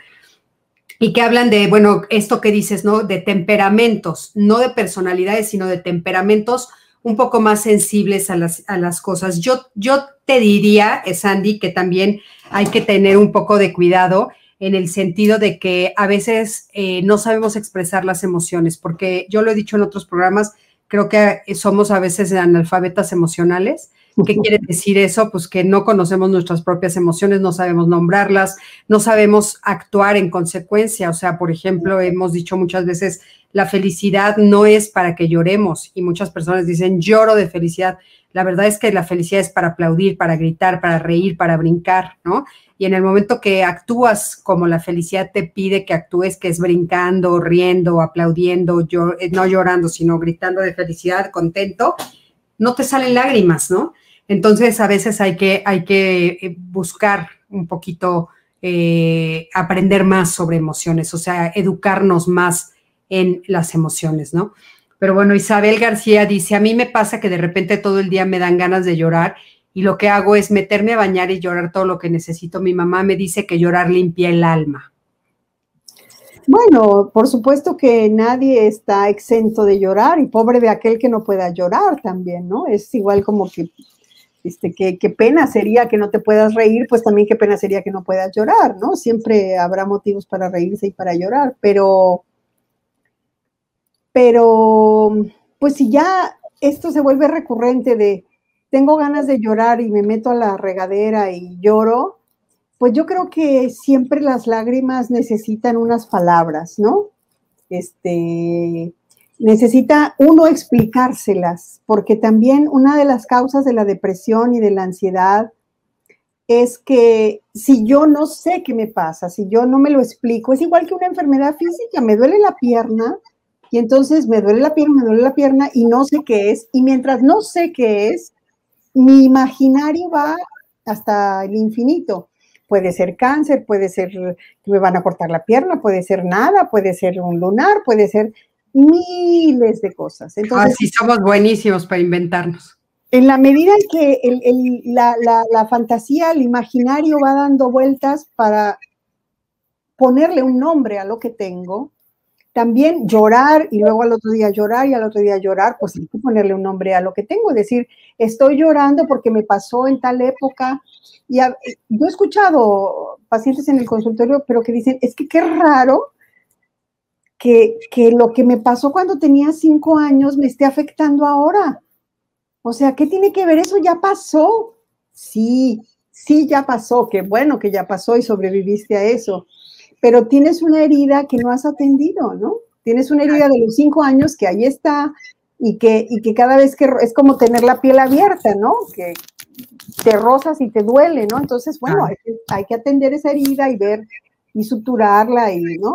y que hablan de, bueno, esto que dices, ¿no? De temperamentos, no de personalidades, sino de temperamentos un poco más sensibles a las, a las cosas. Yo, yo te diría, eh, Sandy, que también hay que tener un poco de cuidado en el sentido de que a veces eh, no sabemos expresar las emociones, porque yo lo he dicho en otros programas, creo que somos a veces analfabetas emocionales ¿Qué quiere decir eso? Pues que no conocemos nuestras propias emociones, no sabemos nombrarlas, no sabemos actuar en consecuencia. O sea, por ejemplo, hemos dicho muchas veces, la felicidad no es para que lloremos y muchas personas dicen, lloro de felicidad. La verdad es que la felicidad es para aplaudir, para gritar, para reír, para brincar, ¿no? Y en el momento que actúas como la felicidad te pide que actúes, que es brincando, riendo, aplaudiendo, eh, no llorando, sino gritando de felicidad, contento, no te salen lágrimas, ¿no? Entonces, a veces hay que, hay que eh, buscar un poquito, eh, aprender más sobre emociones, o sea, educarnos más en las emociones, ¿no? Pero bueno, Isabel García dice, a mí me pasa que de repente todo el día me dan ganas de llorar y lo que hago es meterme a bañar y llorar todo lo que necesito. Mi mamá me dice que llorar limpia el alma. Bueno, por supuesto que nadie está exento de llorar y pobre de aquel que no pueda llorar también, ¿no? Es igual como que este, qué, pena sería que no te puedas reír, pues también qué pena sería que no puedas llorar, ¿no? Siempre habrá motivos para reírse y para llorar, pero, pero, pues si ya esto se vuelve recurrente de tengo ganas de llorar y me meto a la regadera y lloro, pues yo creo que siempre las lágrimas necesitan unas palabras, ¿no? Este, necesita uno explicárselas, porque también una de las causas de la depresión y de la ansiedad es que si yo no sé qué me pasa, si yo no me lo explico, es igual que una enfermedad física, me duele la pierna y entonces me duele la pierna, me duele la pierna y no sé qué es, y mientras no sé qué es, mi imaginario va hasta el infinito. Puede ser cáncer, puede ser que me van a cortar la pierna, puede ser nada, puede ser un lunar, puede ser miles de cosas. Entonces, Así somos buenísimos para inventarnos. En la medida en que la, fantasía, el imaginario va dando vueltas para ponerle un nombre a lo que tengo, también llorar y luego al otro día llorar y al otro día llorar, pues hay que ponerle un nombre a lo que tengo, decir, estoy llorando porque me pasó en tal época. Y yo he escuchado pacientes en el consultorio, pero que dicen, es que qué raro que, lo que me pasó cuando tenía cinco años me esté afectando ahora. O sea, ¿qué tiene que ver eso? Ya pasó. Sí, sí, ya pasó. Qué bueno que ya pasó y sobreviviste a eso. Pero tienes una herida que no has atendido, ¿no? Tienes una herida de los cinco años que ahí está y que, y que cada vez que es como tener la piel abierta, ¿no? Que te rozas y te duele, ¿no? Entonces, bueno, hay, que, hay que atender esa herida y ver y suturarla y, ¿no?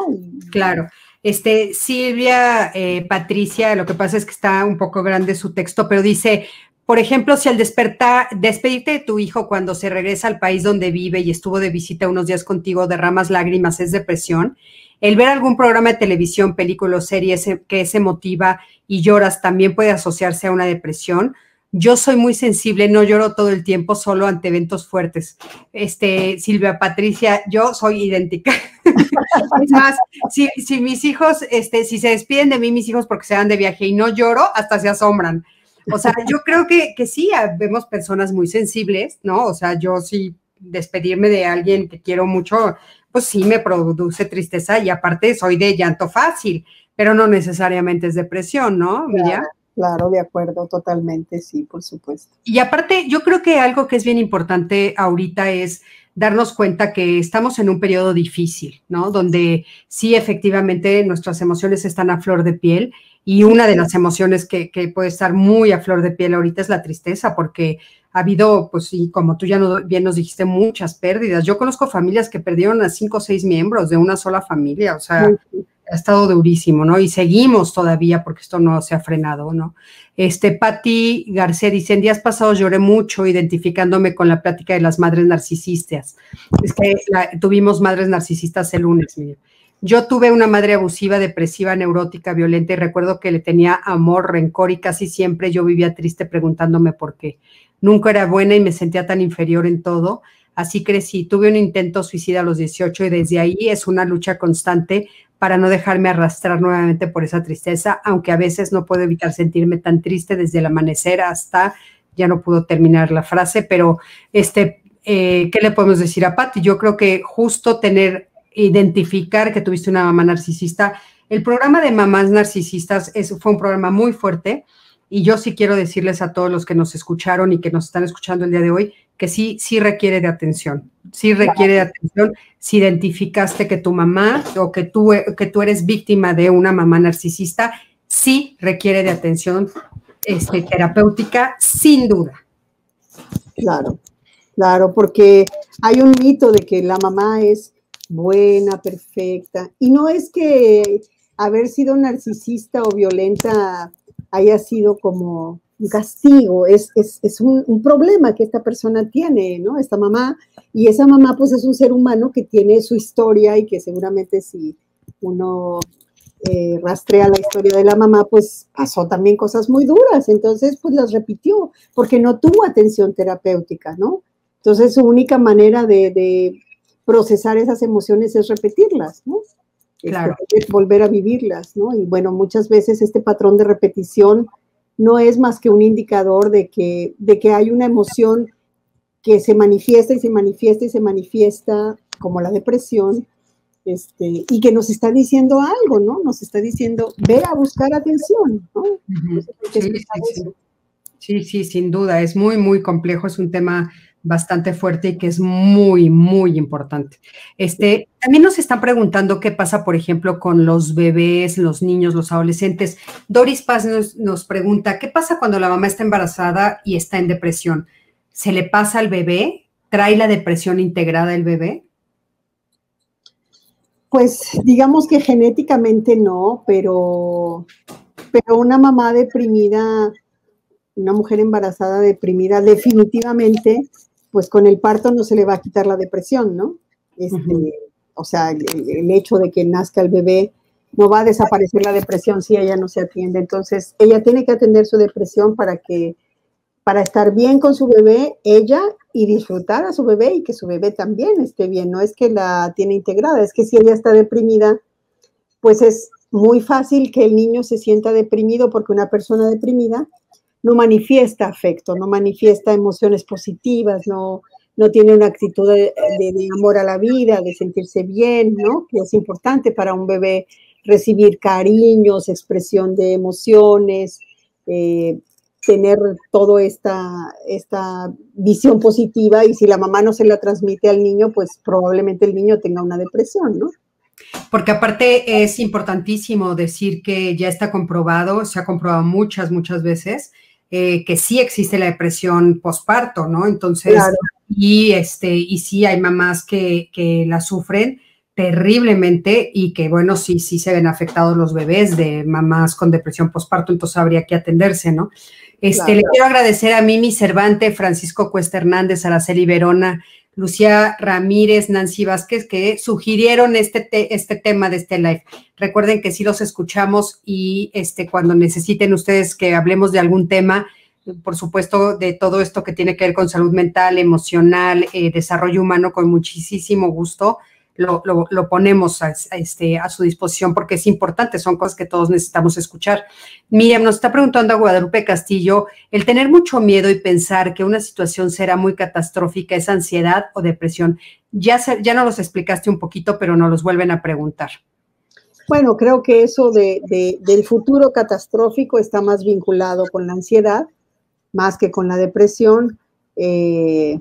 claro. Este, Silvia, eh, Patricia, lo que pasa es que está un poco grande su texto, pero dice, por ejemplo, si al despertar, despedirte de tu hijo cuando se regresa al país donde vive y estuvo de visita unos días contigo, derramas lágrimas, es depresión. El ver algún programa de televisión, película o serie que se motiva y lloras también puede asociarse a una depresión. Yo soy muy sensible, no lloro todo el tiempo, solo ante eventos fuertes. Este, Silvia Patricia, yo soy idéntica. es más, si, mis hijos, este, si se despiden de mí, mis hijos porque se van de viaje y no lloro, hasta se asombran. O sea, yo creo que, que sí, vemos personas muy sensibles, ¿no? O sea, yo sí, despedirme de alguien que quiero mucho, pues sí me produce tristeza y aparte soy de llanto fácil, pero no necesariamente es depresión, ¿no, Miriam? Claro, de acuerdo, totalmente, sí, por supuesto. Y aparte, yo creo que algo que es bien importante ahorita es darnos cuenta que estamos en un periodo difícil, ¿no? Donde sí, efectivamente, nuestras emociones están a flor de piel y una de las emociones que, puede estar muy a flor de piel ahorita es la tristeza, porque ha habido, pues, y como tú ya no, bien nos dijiste, muchas pérdidas. Yo conozco familias que perdieron a cinco o seis miembros de una sola familia, o sea, ha estado durísimo, ¿no? Y seguimos todavía porque esto no se ha frenado, ¿no? Este, Patti García dice, en días pasados lloré mucho identificándome con la plática de las madres narcisistas. Es que tuvimos madres narcisistas el lunes. Yo tuve una madre abusiva, depresiva, neurótica, violenta y recuerdo que le tenía amor, rencor y casi siempre yo vivía triste preguntándome por qué. Nunca era buena y me sentía tan inferior en todo. Así crecí. Tuve un intento suicida a los 18 y desde ahí es una lucha constante para no dejarme arrastrar nuevamente por esa tristeza, aunque a veces no puedo evitar sentirme tan triste desde el amanecer hasta, ya no puedo terminar la frase, pero este, eh, ¿qué le podemos decir a Patti? Yo creo que justo tener, identificar que tuviste una mamá narcisista, el programa de mamás narcisistas es, fue un programa muy fuerte y yo sí quiero decirles a todos los que nos escucharon y que nos están escuchando el día de hoy que sí, sí requiere de atención, sí requiere de atención si identificaste que tu mamá o que tú, que tú eres víctima de una mamá narcisista, sí requiere de atención este, terapéutica, sin duda. Claro, claro, porque hay un mito de que la mamá es buena, perfecta, y no es que haber sido narcisista o violenta haya sido como un castigo, es, es, un, problema que esta persona tiene, ¿no? Esta mamá, y esa mamá pues es un ser humano que tiene su historia y que seguramente si uno eh, rastrea la historia de la mamá, pues pasó también cosas muy duras, entonces pues las repitió, porque no tuvo atención terapéutica, ¿no? Entonces su única manera de, procesar esas emociones es repetirlas, ¿no? Claro. volver a vivirlas, ¿no? Y bueno, muchas veces este patrón de repetición no es más que un indicador de que, de que hay una emoción que se manifiesta y se manifiesta y se manifiesta como la depresión, este, y que nos está diciendo algo, ¿no? Nos está diciendo, ve a buscar atención, ¿no? sí, sí, sin duda, es muy, muy complejo, es un tema bastante fuerte y que es muy, muy importante. Este, también nos están preguntando qué pasa, por ejemplo, con los bebés, los niños, los adolescentes. Doris Paz nos, pregunta, ¿qué pasa cuando la mamá está embarazada y está en depresión? ¿Se le pasa al bebé? ¿Trae la depresión integrada el bebé? Pues digamos que genéticamente no, pero, pero una mamá deprimida, una mujer embarazada deprimida, definitivamente pues con el parto no se le va a quitar la depresión, ¿no? Este, o sea, el, hecho de que nazca el bebé no va a desaparecer la depresión si ella no se atiende. Entonces, ella tiene que atender su depresión para que, para estar bien con su bebé, ella y disfrutar a su bebé y que su bebé también esté bien. No es que la tiene integrada, es que si ella está deprimida, pues es muy fácil que el niño se sienta deprimido porque una persona deprimida no manifiesta afecto, no manifiesta emociones positivas, no, no tiene una actitud de, amor a la vida, de sentirse bien, ¿no? Que es importante para un bebé recibir cariños, expresión de emociones, eh, tener toda esta, esta visión positiva y si la mamá no se la transmite al niño, pues probablemente el niño tenga una depresión, ¿no? Porque aparte es importantísimo decir que ya está comprobado, se ha comprobado muchas, muchas veces, eh, que sí existe la depresión postparto, ¿no? Entonces, y este, y sí hay mamás que, que la sufren terriblemente y que, bueno, sí, sí se ven afectados los bebés de mamás con depresión postparto, entonces habría que atenderse, ¿no? Este, Le quiero agradecer a Mimi Cervante, Francisco Cuesta Hernández, Araceli Verona, Lucía Ramírez, Nancy Vázquez, que sugirieron este, este tema de este live. Recuerden que sí los escuchamos y este, cuando necesiten ustedes que hablemos de algún tema, por supuesto, de todo esto que tiene que ver con salud mental, emocional, eh, desarrollo humano, con muchísimo gusto lo, ponemos a, este, a su disposición porque es importante, son cosas que todos necesitamos escuchar. Miriam nos está preguntando a Guadalupe Castillo, el tener mucho miedo y pensar que una situación será muy catastrófica es ansiedad o depresión. Ya, ya nos los explicaste un poquito, pero nos los vuelven a preguntar. Bueno, creo que eso de, del futuro catastrófico está más vinculado con la ansiedad, más que con la depresión. Eh,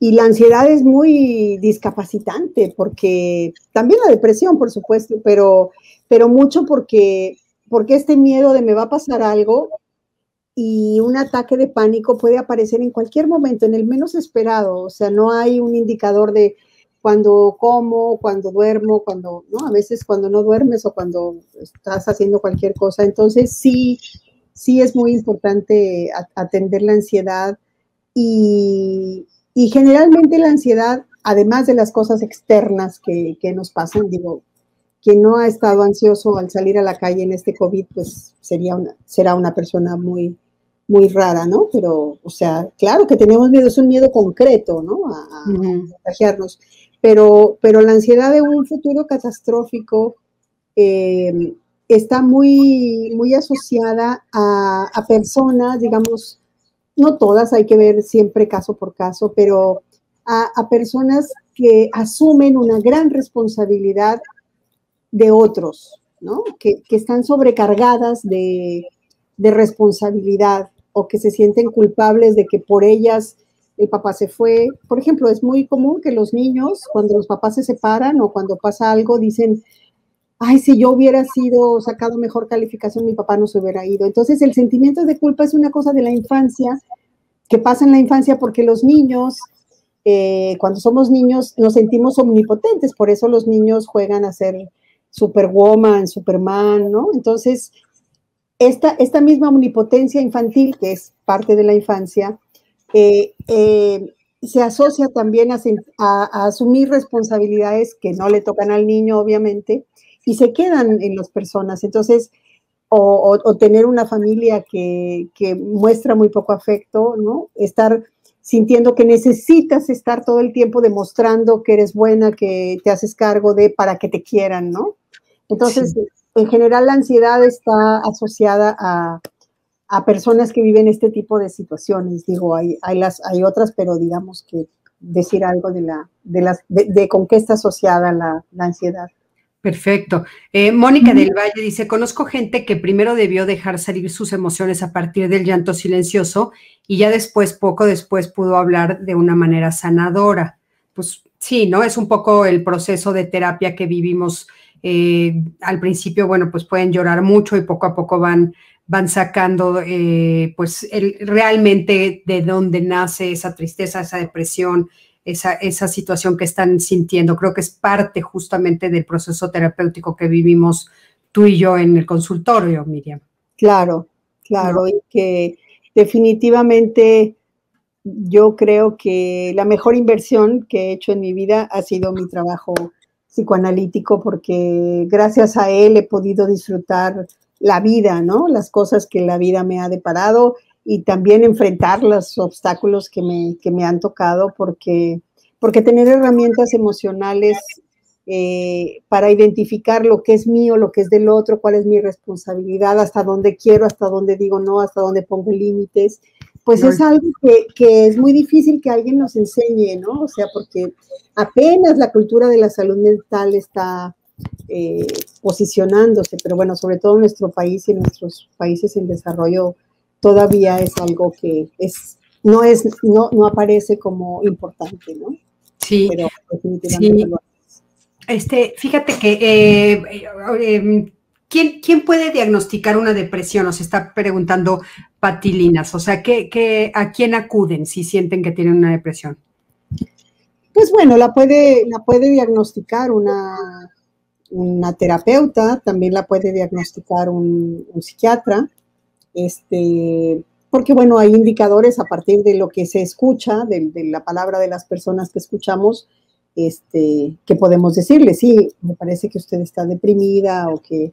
y la ansiedad es muy discapacitante porque también la depresión, por supuesto, pero, pero mucho porque, porque este miedo de me va a pasar algo y un ataque de pánico puede aparecer en cualquier momento, en el menos esperado. O sea, no hay un indicador de cuando como, cuando duermo, cuando, ¿no? A veces cuando no duermes o cuando estás haciendo cualquier cosa. Entonces, sí, sí es muy importante atender la ansiedad y, y generalmente la ansiedad, además de las cosas externas que, nos pasan, digo, quien no ha estado ansioso al salir a la calle en este COVID, pues sería una, será una persona muy, muy rara, ¿no? Pero, o sea, claro que tenemos miedo, es un miedo concreto, ¿no? A, contagiarnos. Pero, pero la ansiedad de un futuro catastrófico eh, está muy, muy asociada a, a, personas, digamos, no todas, hay que ver siempre caso por caso, pero a, personas que asumen una gran responsabilidad de otros, ¿no? Que, están sobrecargadas de, responsabilidad o que se sienten culpables de que por ellas el papá se fue. Por ejemplo, es muy común que los niños, cuando los papás se separan o cuando pasa algo, dicen, ay, si yo hubiera sido sacado mejor calificación, mi papá no se hubiera ido. Entonces, el sentimiento de culpa es una cosa de la infancia que pasa en la infancia porque los niños, eh, cuando somos niños, nos sentimos omnipotentes, por eso los niños juegan a ser Superwoman, Superman, ¿no? Entonces, esta, esta misma omnipotencia infantil, que es parte de la infancia, eh, eh, se asocia también a, a, asumir responsabilidades que no le tocan al niño, obviamente, y se quedan en las personas. Entonces, o, tener una familia que, muestra muy poco afecto, ¿no? Estar sintiendo que necesitas estar todo el tiempo demostrando que eres buena, que te haces cargo de para que te quieran, ¿no? Entonces, en general la ansiedad está asociada a, personas que viven este tipo de situaciones. Digo, hay, hay, las, hay otras, pero digamos que decir algo de, la, de, las, de, con qué está asociada la ansiedad. Perfecto. Eh, Mónica del Valle dice, conozco gente que primero debió dejar salir sus emociones a partir del llanto silencioso y ya después, poco después, pudo hablar de una manera sanadora. Pues sí, ¿no? Es un poco el proceso de terapia que vivimos. Eh, al principio, bueno, pues pueden llorar mucho y poco a poco van, van sacando, eh, pues, el, realmente de dónde nace esa tristeza, esa depresión, esa, situación que están sintiendo. Creo que es parte justamente del proceso terapéutico que vivimos tú y yo en el consultorio, Miriam. Claro, claro, y que definitivamente yo creo que la mejor inversión que he hecho en mi vida ha sido mi trabajo psicoanalítico porque gracias a él he podido disfrutar la vida, ¿no? Las cosas que la vida me ha deparado y también enfrentar los obstáculos que me, que me han tocado, porque, porque tener herramientas emocionales eh, para identificar lo que es mío, lo que es del otro, cuál es mi responsabilidad, hasta dónde quiero, hasta dónde digo no, hasta dónde pongo límites, pues es algo que, que, es muy difícil que alguien nos enseñe, ¿no? O sea, porque apenas la cultura de la salud mental está eh, posicionándose, pero bueno, sobre todo en nuestro país y en nuestros países en desarrollo todavía es algo que es, no, es, no, no aparece como importante, ¿no? Sí, Pero definitivamente Este, fíjate que eh, eh, ¿quién, ¿quién, puede diagnosticar una depresión? Nos está preguntando Patilinas. O sea, ¿qué, a quién acuden si sienten que tienen una depresión? Pues bueno, la puede, la puede diagnosticar una, una terapeuta, también la puede diagnosticar un, psiquiatra, este, porque bueno, hay indicadores a partir de lo que se escucha, de, la palabra de las personas que escuchamos, este, que podemos decirle, sí, me parece que usted está deprimida o que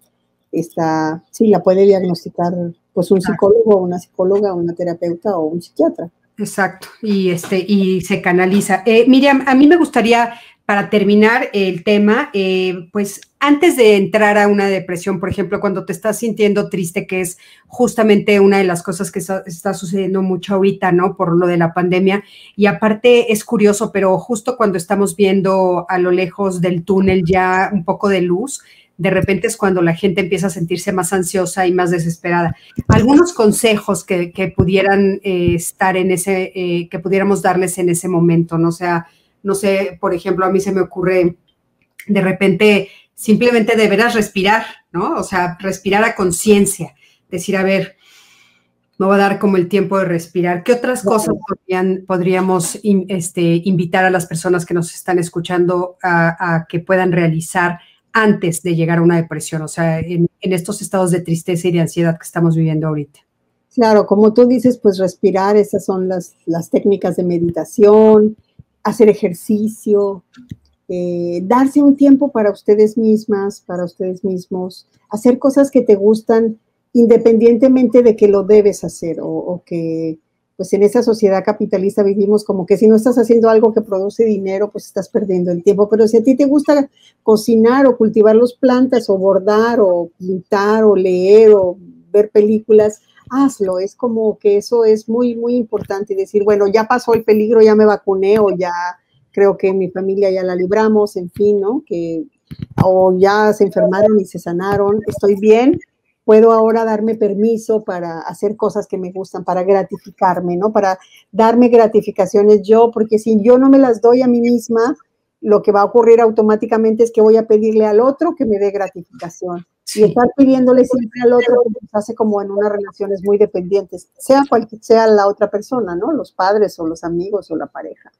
está, sí, la puede diagnosticar pues un psicólogo, una psicóloga, una terapeuta o un psiquiatra. Exacto, y este, y se canaliza. Eh, Miriam, a mí me gustaría para terminar el tema, eh, pues antes de entrar a una depresión, por ejemplo, cuando te estás sintiendo triste, que es justamente una de las cosas que está, sucediendo mucho ahorita, ¿no? Por lo de la pandemia. Y aparte es curioso, pero justo cuando estamos viendo a lo lejos del túnel ya un poco de luz, de repente es cuando la gente empieza a sentirse más ansiosa y más desesperada. Algunos consejos que, pudieran eh, estar en ese, eh, que pudiéramos darles en ese momento, ¿no? O sea, no sé, por ejemplo, a mí se me ocurre de repente simplemente deberás respirar, ¿no? O sea, respirar a conciencia, decir, a ver, me va a dar como el tiempo de respirar. ¿Qué otras cosas podríamos este, invitar a las personas que nos están escuchando a, que puedan realizar antes de llegar a una depresión? O sea, en, en, estos estados de tristeza y de ansiedad que estamos viviendo ahorita. Claro, como tú dices, pues respirar, esas son las, las técnicas de meditación, hacer ejercicio, eh, darse un tiempo para ustedes mismas, para ustedes mismos, hacer cosas que te gustan independientemente de que lo debes hacer o, que pues en esa sociedad capitalista vivimos como que si no estás haciendo algo que produce dinero, pues estás perdiendo el tiempo. Pero si a ti te gusta cocinar o cultivar las plantas o bordar o pintar o leer o ver películas, hazlo. Es como que eso es muy, muy importante. Decir, bueno, ya pasó el peligro, ya me vacuné o ya creo que mi familia ya la libramos, en fin, ¿no? Que, o ya se enfermaron y se sanaron, estoy bien, puedo ahora darme permiso para hacer cosas que me gustan, para gratificarme, ¿no? Para darme gratificaciones yo, porque si yo no me las doy a mí misma, lo que va a ocurrir automáticamente es que voy a pedirle al otro que me dé gratificación. Y estar pidiéndole siempre al otro hace como en unas relaciones muy dependientes, sea cual sea la otra persona, ¿no? Los padres o los amigos o la pareja.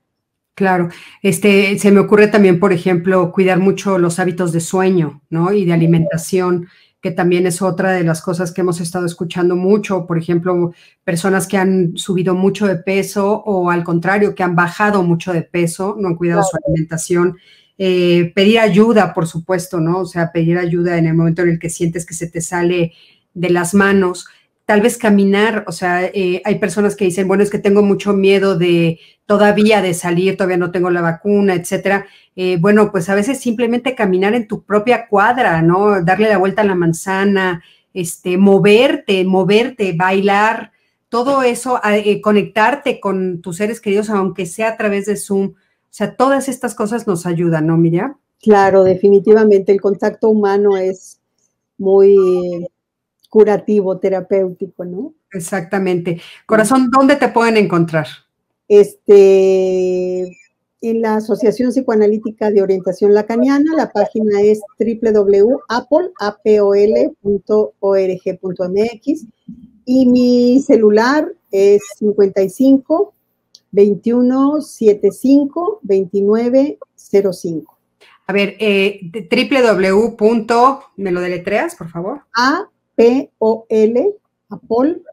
Claro, este, se me ocurre también, por ejemplo, cuidar mucho los hábitos de sueño, ¿no? Y de alimentación, que también es otra de las cosas que hemos estado escuchando mucho. Por ejemplo, personas que han subido mucho de peso o al contrario, que han bajado mucho de peso, no han cuidado su alimentación eh, pedir ayuda, por supuesto, ¿no? O sea, pedir ayuda en el momento en el que sientes que se te sale de las manos. Tal vez caminar, o sea, eh, hay personas que dicen, bueno, es que tengo mucho miedo de todavía de salir, todavía no tengo la vacuna, etcétera. Eh, bueno, pues a veces simplemente caminar en tu propia cuadra, ¿no? Darle la vuelta a la manzana, este, moverte, moverte, bailar, todo eso, conectarte con tus seres queridos, aunque sea a través de Zoom o sea, todas estas cosas nos ayudan, ¿no, Miriam? Claro, definitivamente el contacto humano es muy curativo, terapéutico, ¿no? Exactamente. Corazón, ¿dónde te pueden encontrar? Este, en la Asociación Psicoanalítica de Orientación Lacaniana, la página es www.apol.org.mx y mi celular es 55 2175 2905. A ver, eh, www. ¿Me lo deletreas, por favor? A P O L apol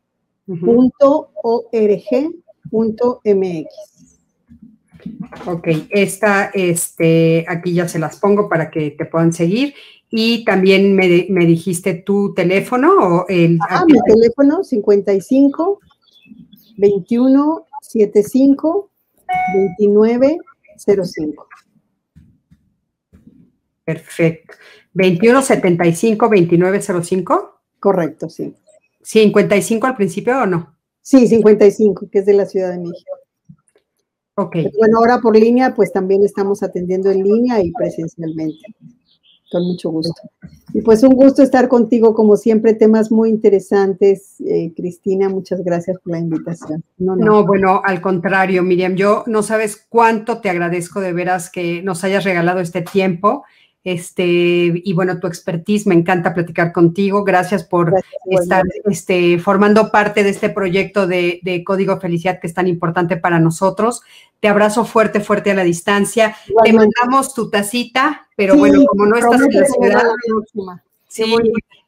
Ok, esta, este, aquí ya se las pongo para que te puedan seguir. Y también me, dijiste tu teléfono o el. Ah, mi teléfono 55 21 75 29 05. Perfecto. 21 75 29 05. Correcto, sí. 55 al principio o no? Sí, 55, que es de la Ciudad de México. Ok. bueno, ahora por línea, pues también estamos atendiendo en línea y presencialmente. Con mucho gusto. Y pues un gusto estar contigo, como siempre, temas muy interesantes. Eh, Cristina, muchas gracias por la invitación. No, no, bueno, al contrario, Miriam, yo no sabes cuánto te agradezco de veras que nos hayas regalado este tiempo. Este, y bueno, tu expertise, me encanta platicar contigo. Gracias por estar este, formando parte de este proyecto de, Código Felicidad que es tan importante para nosotros. Te abrazo fuerte, fuerte a la distancia. Te mandamos tu tacita, pero bueno, como no estás en la ciudad. Sí,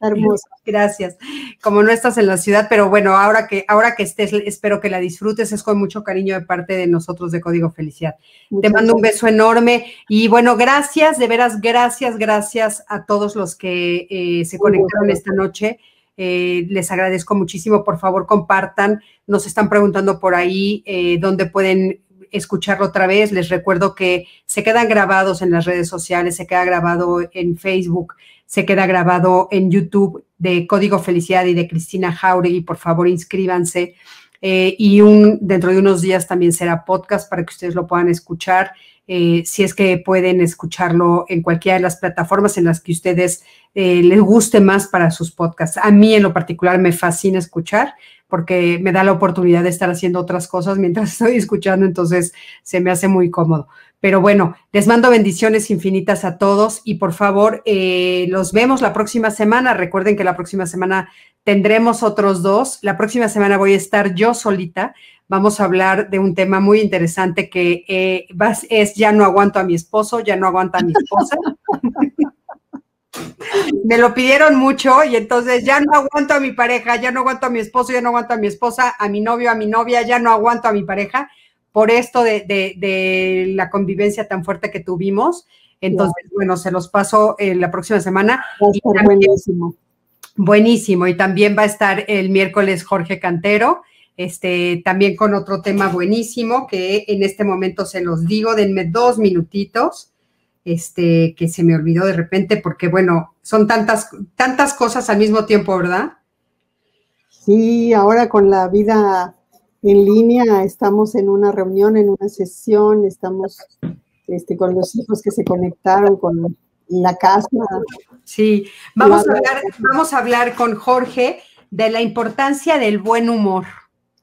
hermoso. Gracias. Como no estás en la ciudad, pero bueno, ahora que, ahora que estés, espero que la disfrutes. Es con mucho cariño de parte de nosotros de Código Felicidad. Te mando un beso enorme y bueno, gracias, de veras, gracias, gracias a todos los que eh, se conectaron esta noche. Eh, les agradezco muchísimo. Por favor, compartan. Nos están preguntando por ahí eh, dónde pueden escucharlo otra vez. Les recuerdo que se quedan grabados en las redes sociales, se queda grabado en Facebook se queda grabado en YouTube de Código Felicidad y de Cristina Jauregui. Por favor, inscríbanse. Eh, y dentro de unos días también será podcast para que ustedes lo puedan escuchar. Eh, si es que pueden escucharlo en cualquiera de las plataformas en las que ustedes eh, les guste más para sus podcasts. A mí en lo particular me fascina escuchar porque me da la oportunidad de estar haciendo otras cosas mientras estoy escuchando, entonces se me hace muy cómodo. Pero bueno, les mando bendiciones infinitas a todos y por favor, eh, los vemos la próxima semana. Recuerden que la próxima semana tendremos otros dos. La próxima semana voy a estar yo solita. Vamos a hablar de un tema muy interesante que eh, es ya no aguanto a mi esposo, ya no aguanta a mi esposa. Me lo pidieron mucho y entonces ya no aguanto a mi pareja, ya no aguanto a mi esposo, ya no aguanto a mi esposa, a mi novio, a mi novia, ya no aguanto a mi pareja por esto de, la convivencia tan fuerte que tuvimos. Entonces, bueno, se los paso eh, la próxima semana. buenísimo. Buenísimo. Y también va a estar el miércoles Jorge Cantero, este, también con otro tema buenísimo que en este momento se los digo, denme dos minutitos, este, que se me olvidó de repente, porque bueno, son tantas, tantas cosas al mismo tiempo, ¿verdad? Sí, ahora con la vida en línea, estamos en una reunión, en una sesión, estamos este, con los hijos que se conectaron con la casa. Sí, vamos a, hablar, vamos a hablar con Jorge de la importancia del buen humor.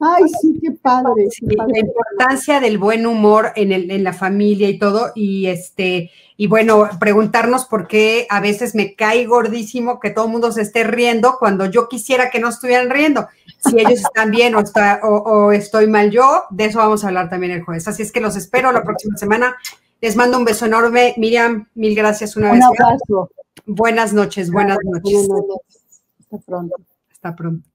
Ay, sí, qué padre. La importancia del buen humor en, el, en, la familia y todo. Y este, y bueno, preguntarnos por qué a veces me cae gordísimo que todo el mundo se esté riendo cuando yo quisiera que no estuvieran riendo. Si ellos están bien o, está, o, estoy mal yo, de eso vamos a hablar también el jueves. Así es que los espero la próxima semana. Les mando un beso enorme. Miriam, mil gracias una vez más. Buenas noches, buenas noches. Hasta pronto. Hasta pronto.